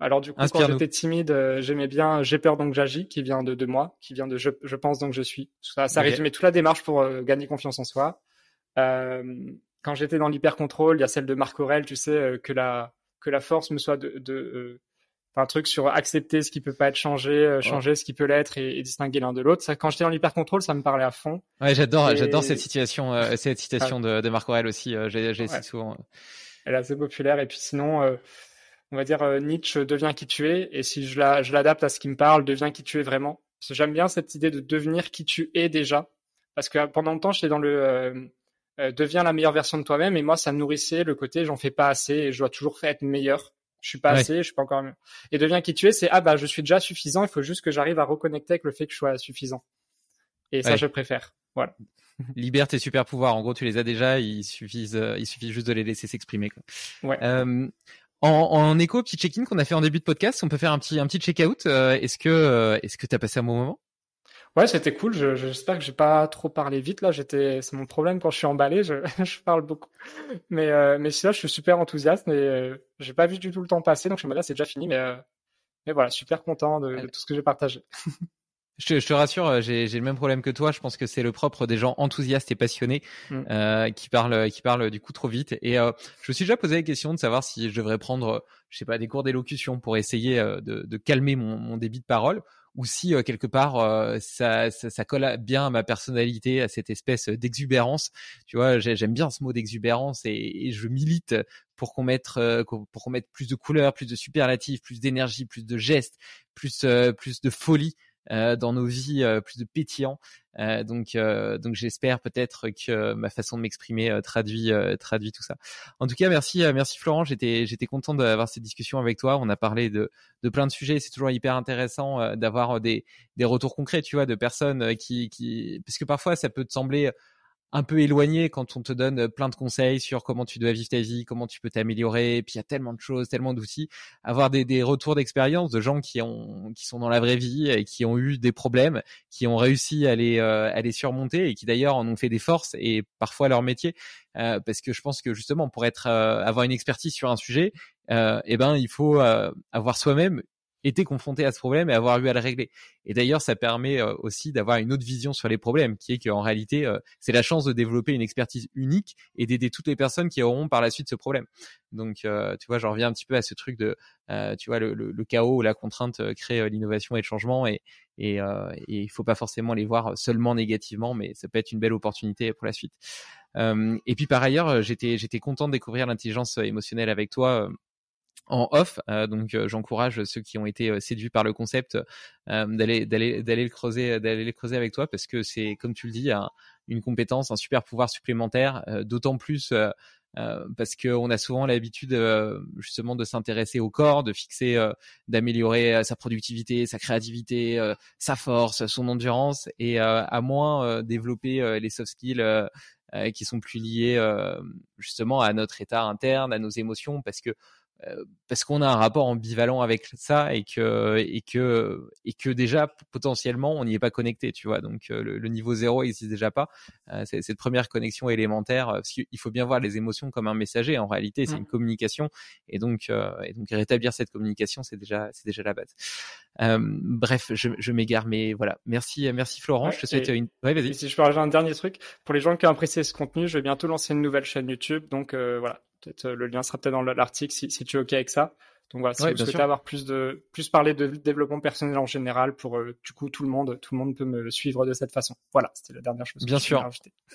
Speaker 4: Alors du coup, quand
Speaker 3: Inspire-nous.
Speaker 4: j'étais timide, euh, j'aimais bien J'ai peur donc j'agis, qui vient de, de moi, qui vient de je, je pense donc je suis. Ça, ça
Speaker 3: Ok.
Speaker 4: résumait toute la démarche pour euh, gagner confiance en soi. Euh, quand j'étais dans l'hyper-contrôle, il y a celle de Marc Aurel, tu sais, euh, que la que la force me soit de, de euh, un truc sur accepter ce qui peut pas être changé, euh, changer ce qui peut l'être et, et distinguer l'un de l'autre. Ça, quand j'étais dans l'hyper-contrôle, ça me parlait à fond.
Speaker 3: Ouais, j'adore,
Speaker 4: Et-
Speaker 3: j'adore cette citation, euh, cette citation de, de Marc Aurel aussi. euh, j'ai, j'ai
Speaker 4: Ouais.
Speaker 3: souvent.
Speaker 4: Elle est assez populaire. Et puis sinon, on va dire Nietzsche devient qui tu es. Et si je la- je l'adapte à ce qui me parle, devient qui tu es vraiment. Parce que j'aime bien cette idée de devenir qui tu es déjà. Parce que pendant longtemps, j'étais dans le euh, deviens la meilleure version de toi-même. Et moi, ça me nourrissait le côté j'en fais pas assez et je dois toujours être meilleur. Je suis pas
Speaker 3: Ouais.
Speaker 4: assez, je suis pas encore mieux. Et deviens qui tu es, c'est ah bah je suis déjà suffisant. Il faut juste que j'arrive à reconnecter avec le fait que je sois suffisant. Et ça,
Speaker 3: Ouais.
Speaker 4: je préfère. Voilà.
Speaker 3: Libère tes super pouvoirs. En gros, tu les as déjà. Il suffit, euh, il suffit juste de les laisser s'exprimer.
Speaker 4: Ouais.
Speaker 3: Euh, en, en écho, au petit check-in qu'on a fait en début de podcast, on peut faire un petit, un petit check-out. Euh, est-ce que, euh, est-ce que t'as passé un bon moment?
Speaker 4: Ouais, c'était cool. Je- J'espère que j'ai pas trop parlé vite là. J'étais, c'est mon problème quand je suis emballé. Je, je parle beaucoup. Mais euh, mais sinon, je suis super enthousiaste et euh, j'ai pas vu du tout le temps passer. Donc je me dis là, c'est déjà fini. Mais euh, mais voilà, super content de, de tout ce que j'ai partagé.
Speaker 3: je te, je te rassure, euh, j'ai le même problème que toi. Je pense que c'est le propre des gens enthousiastes et passionnés
Speaker 4: Mm.
Speaker 3: euh, qui parlent, qui parlent du coup trop vite. Et euh, je me suis déjà posé la question de savoir si je devrais prendre, je sais pas, des cours d'élocution pour essayer de, de calmer mon, mon débit de parole, ou si euh, quelque part euh, ça, ça, ça colle bien à ma personnalité, à cette espèce d'exubérance. Tu vois, j'ai- j'aime bien ce mot d'exubérance et, et je milite pour qu'on mette, euh, pour qu'on mette plus de couleurs, plus de superlatifs, plus d'énergie, plus de gestes, plus, euh, plus de folie euh, dans nos vies, euh, plus de pétillant. Euh, donc, euh, donc j'espère peut-être que ma façon de m'exprimer euh, traduit, euh, traduit tout ça. En tout cas, merci, euh, merci Florent. J'étais, j'étais content d'avoir cette discussion avec toi. On a parlé de, de plein de sujets. C'est toujours hyper intéressant euh, d'avoir des, des retours concrets, tu vois, de personnes euh, qui, qui, parce que parfois ça peut te sembler un peu éloigné quand on te donne plein de conseils sur comment tu dois vivre ta vie, comment tu peux t'améliorer. Puis il y a tellement de choses, tellement d'outils. Avoir des, des retours d'expérience de gens qui ont, qui sont dans la vraie vie et qui ont eu des problèmes, qui ont réussi à les, euh, à les surmonter et qui d'ailleurs en ont fait des forces et parfois leur métier. Euh, parce que je pense que justement pour être, euh, avoir une expertise sur un sujet, euh, eh ben il faut euh, avoir soi-même été confronté à ce problème et avoir eu à le régler. Et d'ailleurs, ça permet euh, aussi d'avoir une autre vision sur les problèmes, qui est qu'en réalité, euh, c'est la chance de développer une expertise unique et d'aider toutes les personnes qui auront par la suite ce problème. Donc, euh, tu vois, j'en reviens un petit peu à ce truc de, tu vois, le, chaos ou la contrainte crée l'innovation et le changement, et il faut pas forcément les voir seulement négativement, mais ça peut être une belle opportunité pour la suite. Et puis par ailleurs, j'étais j'étais content de découvrir l'intelligence émotionnelle avec toi. En off. Euh, donc euh, j'encourage ceux qui ont été euh, séduits par le concept euh, d'aller d'aller le creuser d'aller le creuser avec toi parce que c'est comme tu le dis un- une compétence, un super pouvoir supplémentaire. D'autant plus parce qu'on a souvent l'habitude justement de s'intéresser au corps, de fixer, d'améliorer sa productivité, sa créativité, sa force, son endurance, et à moins développer les soft skills qui sont plus liés justement à notre état interne, à nos émotions, parce que parce qu'on a un rapport ambivalent avec ça et que et que et que déjà potentiellement on n'y est pas connecté tu vois? Donc euh, le, le niveau zéro existe déjà pas. Euh, c'est cette première connexion élémentaire euh, parce qu'il faut bien voir les émotions comme un messager en réalité c'est
Speaker 4: Mm.
Speaker 3: une communication et donc euh, et donc rétablir cette communication c'est déjà c'est déjà la base. Euh, bref je, je m'égare mais voilà. Merci merci Florent
Speaker 4: Ouais,
Speaker 3: je te souhaite
Speaker 4: et-
Speaker 3: une ouais vas-y.
Speaker 4: si je peux rajouter un dernier truc, pour les gens qui ont apprécié ce contenu, je vais bientôt lancer une nouvelle chaîne YouTube. Donc euh, voilà, peut-être euh, le lien sera peut-être dans l'article si, si tu es OK avec ça. Donc voilà, si
Speaker 3: Ouais,
Speaker 4: vous souhaitez
Speaker 3: sûr.
Speaker 4: avoir plus de plus parler de développement personnel en général, pour euh, du coup tout le monde, tout le monde peut me suivre de cette façon. Voilà, c'était la dernière chose. que
Speaker 3: Bien
Speaker 4: je
Speaker 3: sûr.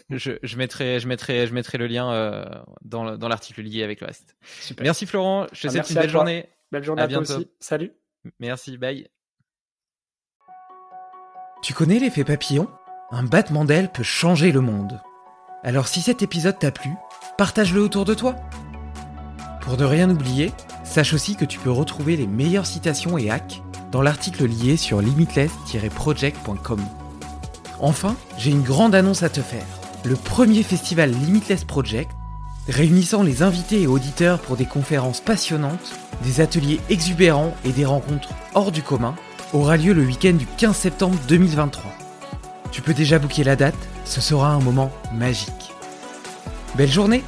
Speaker 3: je, je mettrai je mettrai je mettrai le lien euh, dans le- dans l'article lié avec le reste
Speaker 4: Super.
Speaker 3: merci Florent je te
Speaker 4: Ah,
Speaker 3: souhaite une belle
Speaker 4: toi.
Speaker 3: journée
Speaker 4: Belle journée
Speaker 3: À
Speaker 4: à, toi
Speaker 3: bientôt.
Speaker 4: aussi. Salut.
Speaker 3: merci bye
Speaker 6: Tu connais l'effet papillon? Un battement d'aile peut changer le monde. Alors si cet épisode t'a plu, partage-le autour de toi. Pour ne rien oublier, sache aussi que tu peux retrouver les meilleures citations et hacks dans l'article lié sur limitless-project.com. Enfin, j'ai une grande annonce à te faire. Le premier festival Limitless Project, réunissant les invités et auditeurs pour des conférences passionnantes, des ateliers exubérants et des rencontres hors du commun, aura lieu le week-end du 15 septembre 2023. Tu peux déjà booker la date, ce sera un moment magique.
Speaker 3: Belle journée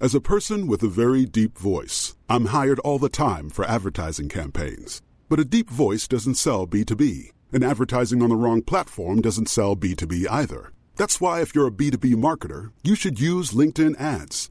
Speaker 7: As a person with a very deep voice, I'm hired all the time for advertising campaigns. But a deep voice doesn't sell B2B, and advertising on the wrong platform doesn't sell B2B either. That's why, if you're a B2B marketer, you should use LinkedIn ads.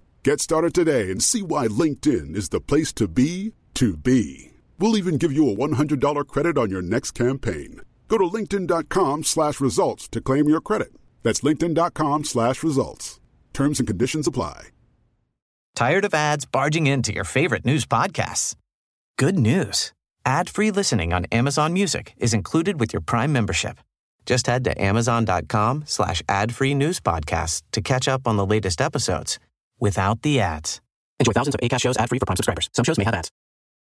Speaker 7: Get started today and see why LinkedIn is the place to be to be. We'll even give you a $100 credit on your next campaign. Go to linkedin.com slash results to claim your credit. That's linkedin.com slash results. Terms and conditions apply.
Speaker 1: Tired of ads barging into your favorite news podcasts? Good news. Ad-free listening on Amazon Music is included with your Prime membership. Just head to amazon.com slash ad-free news podcasts to catch up on the latest episodes without the ads.
Speaker 2: Enjoy thousands of ACAST shows ad-free for Prime subscribers. Some shows may have ads.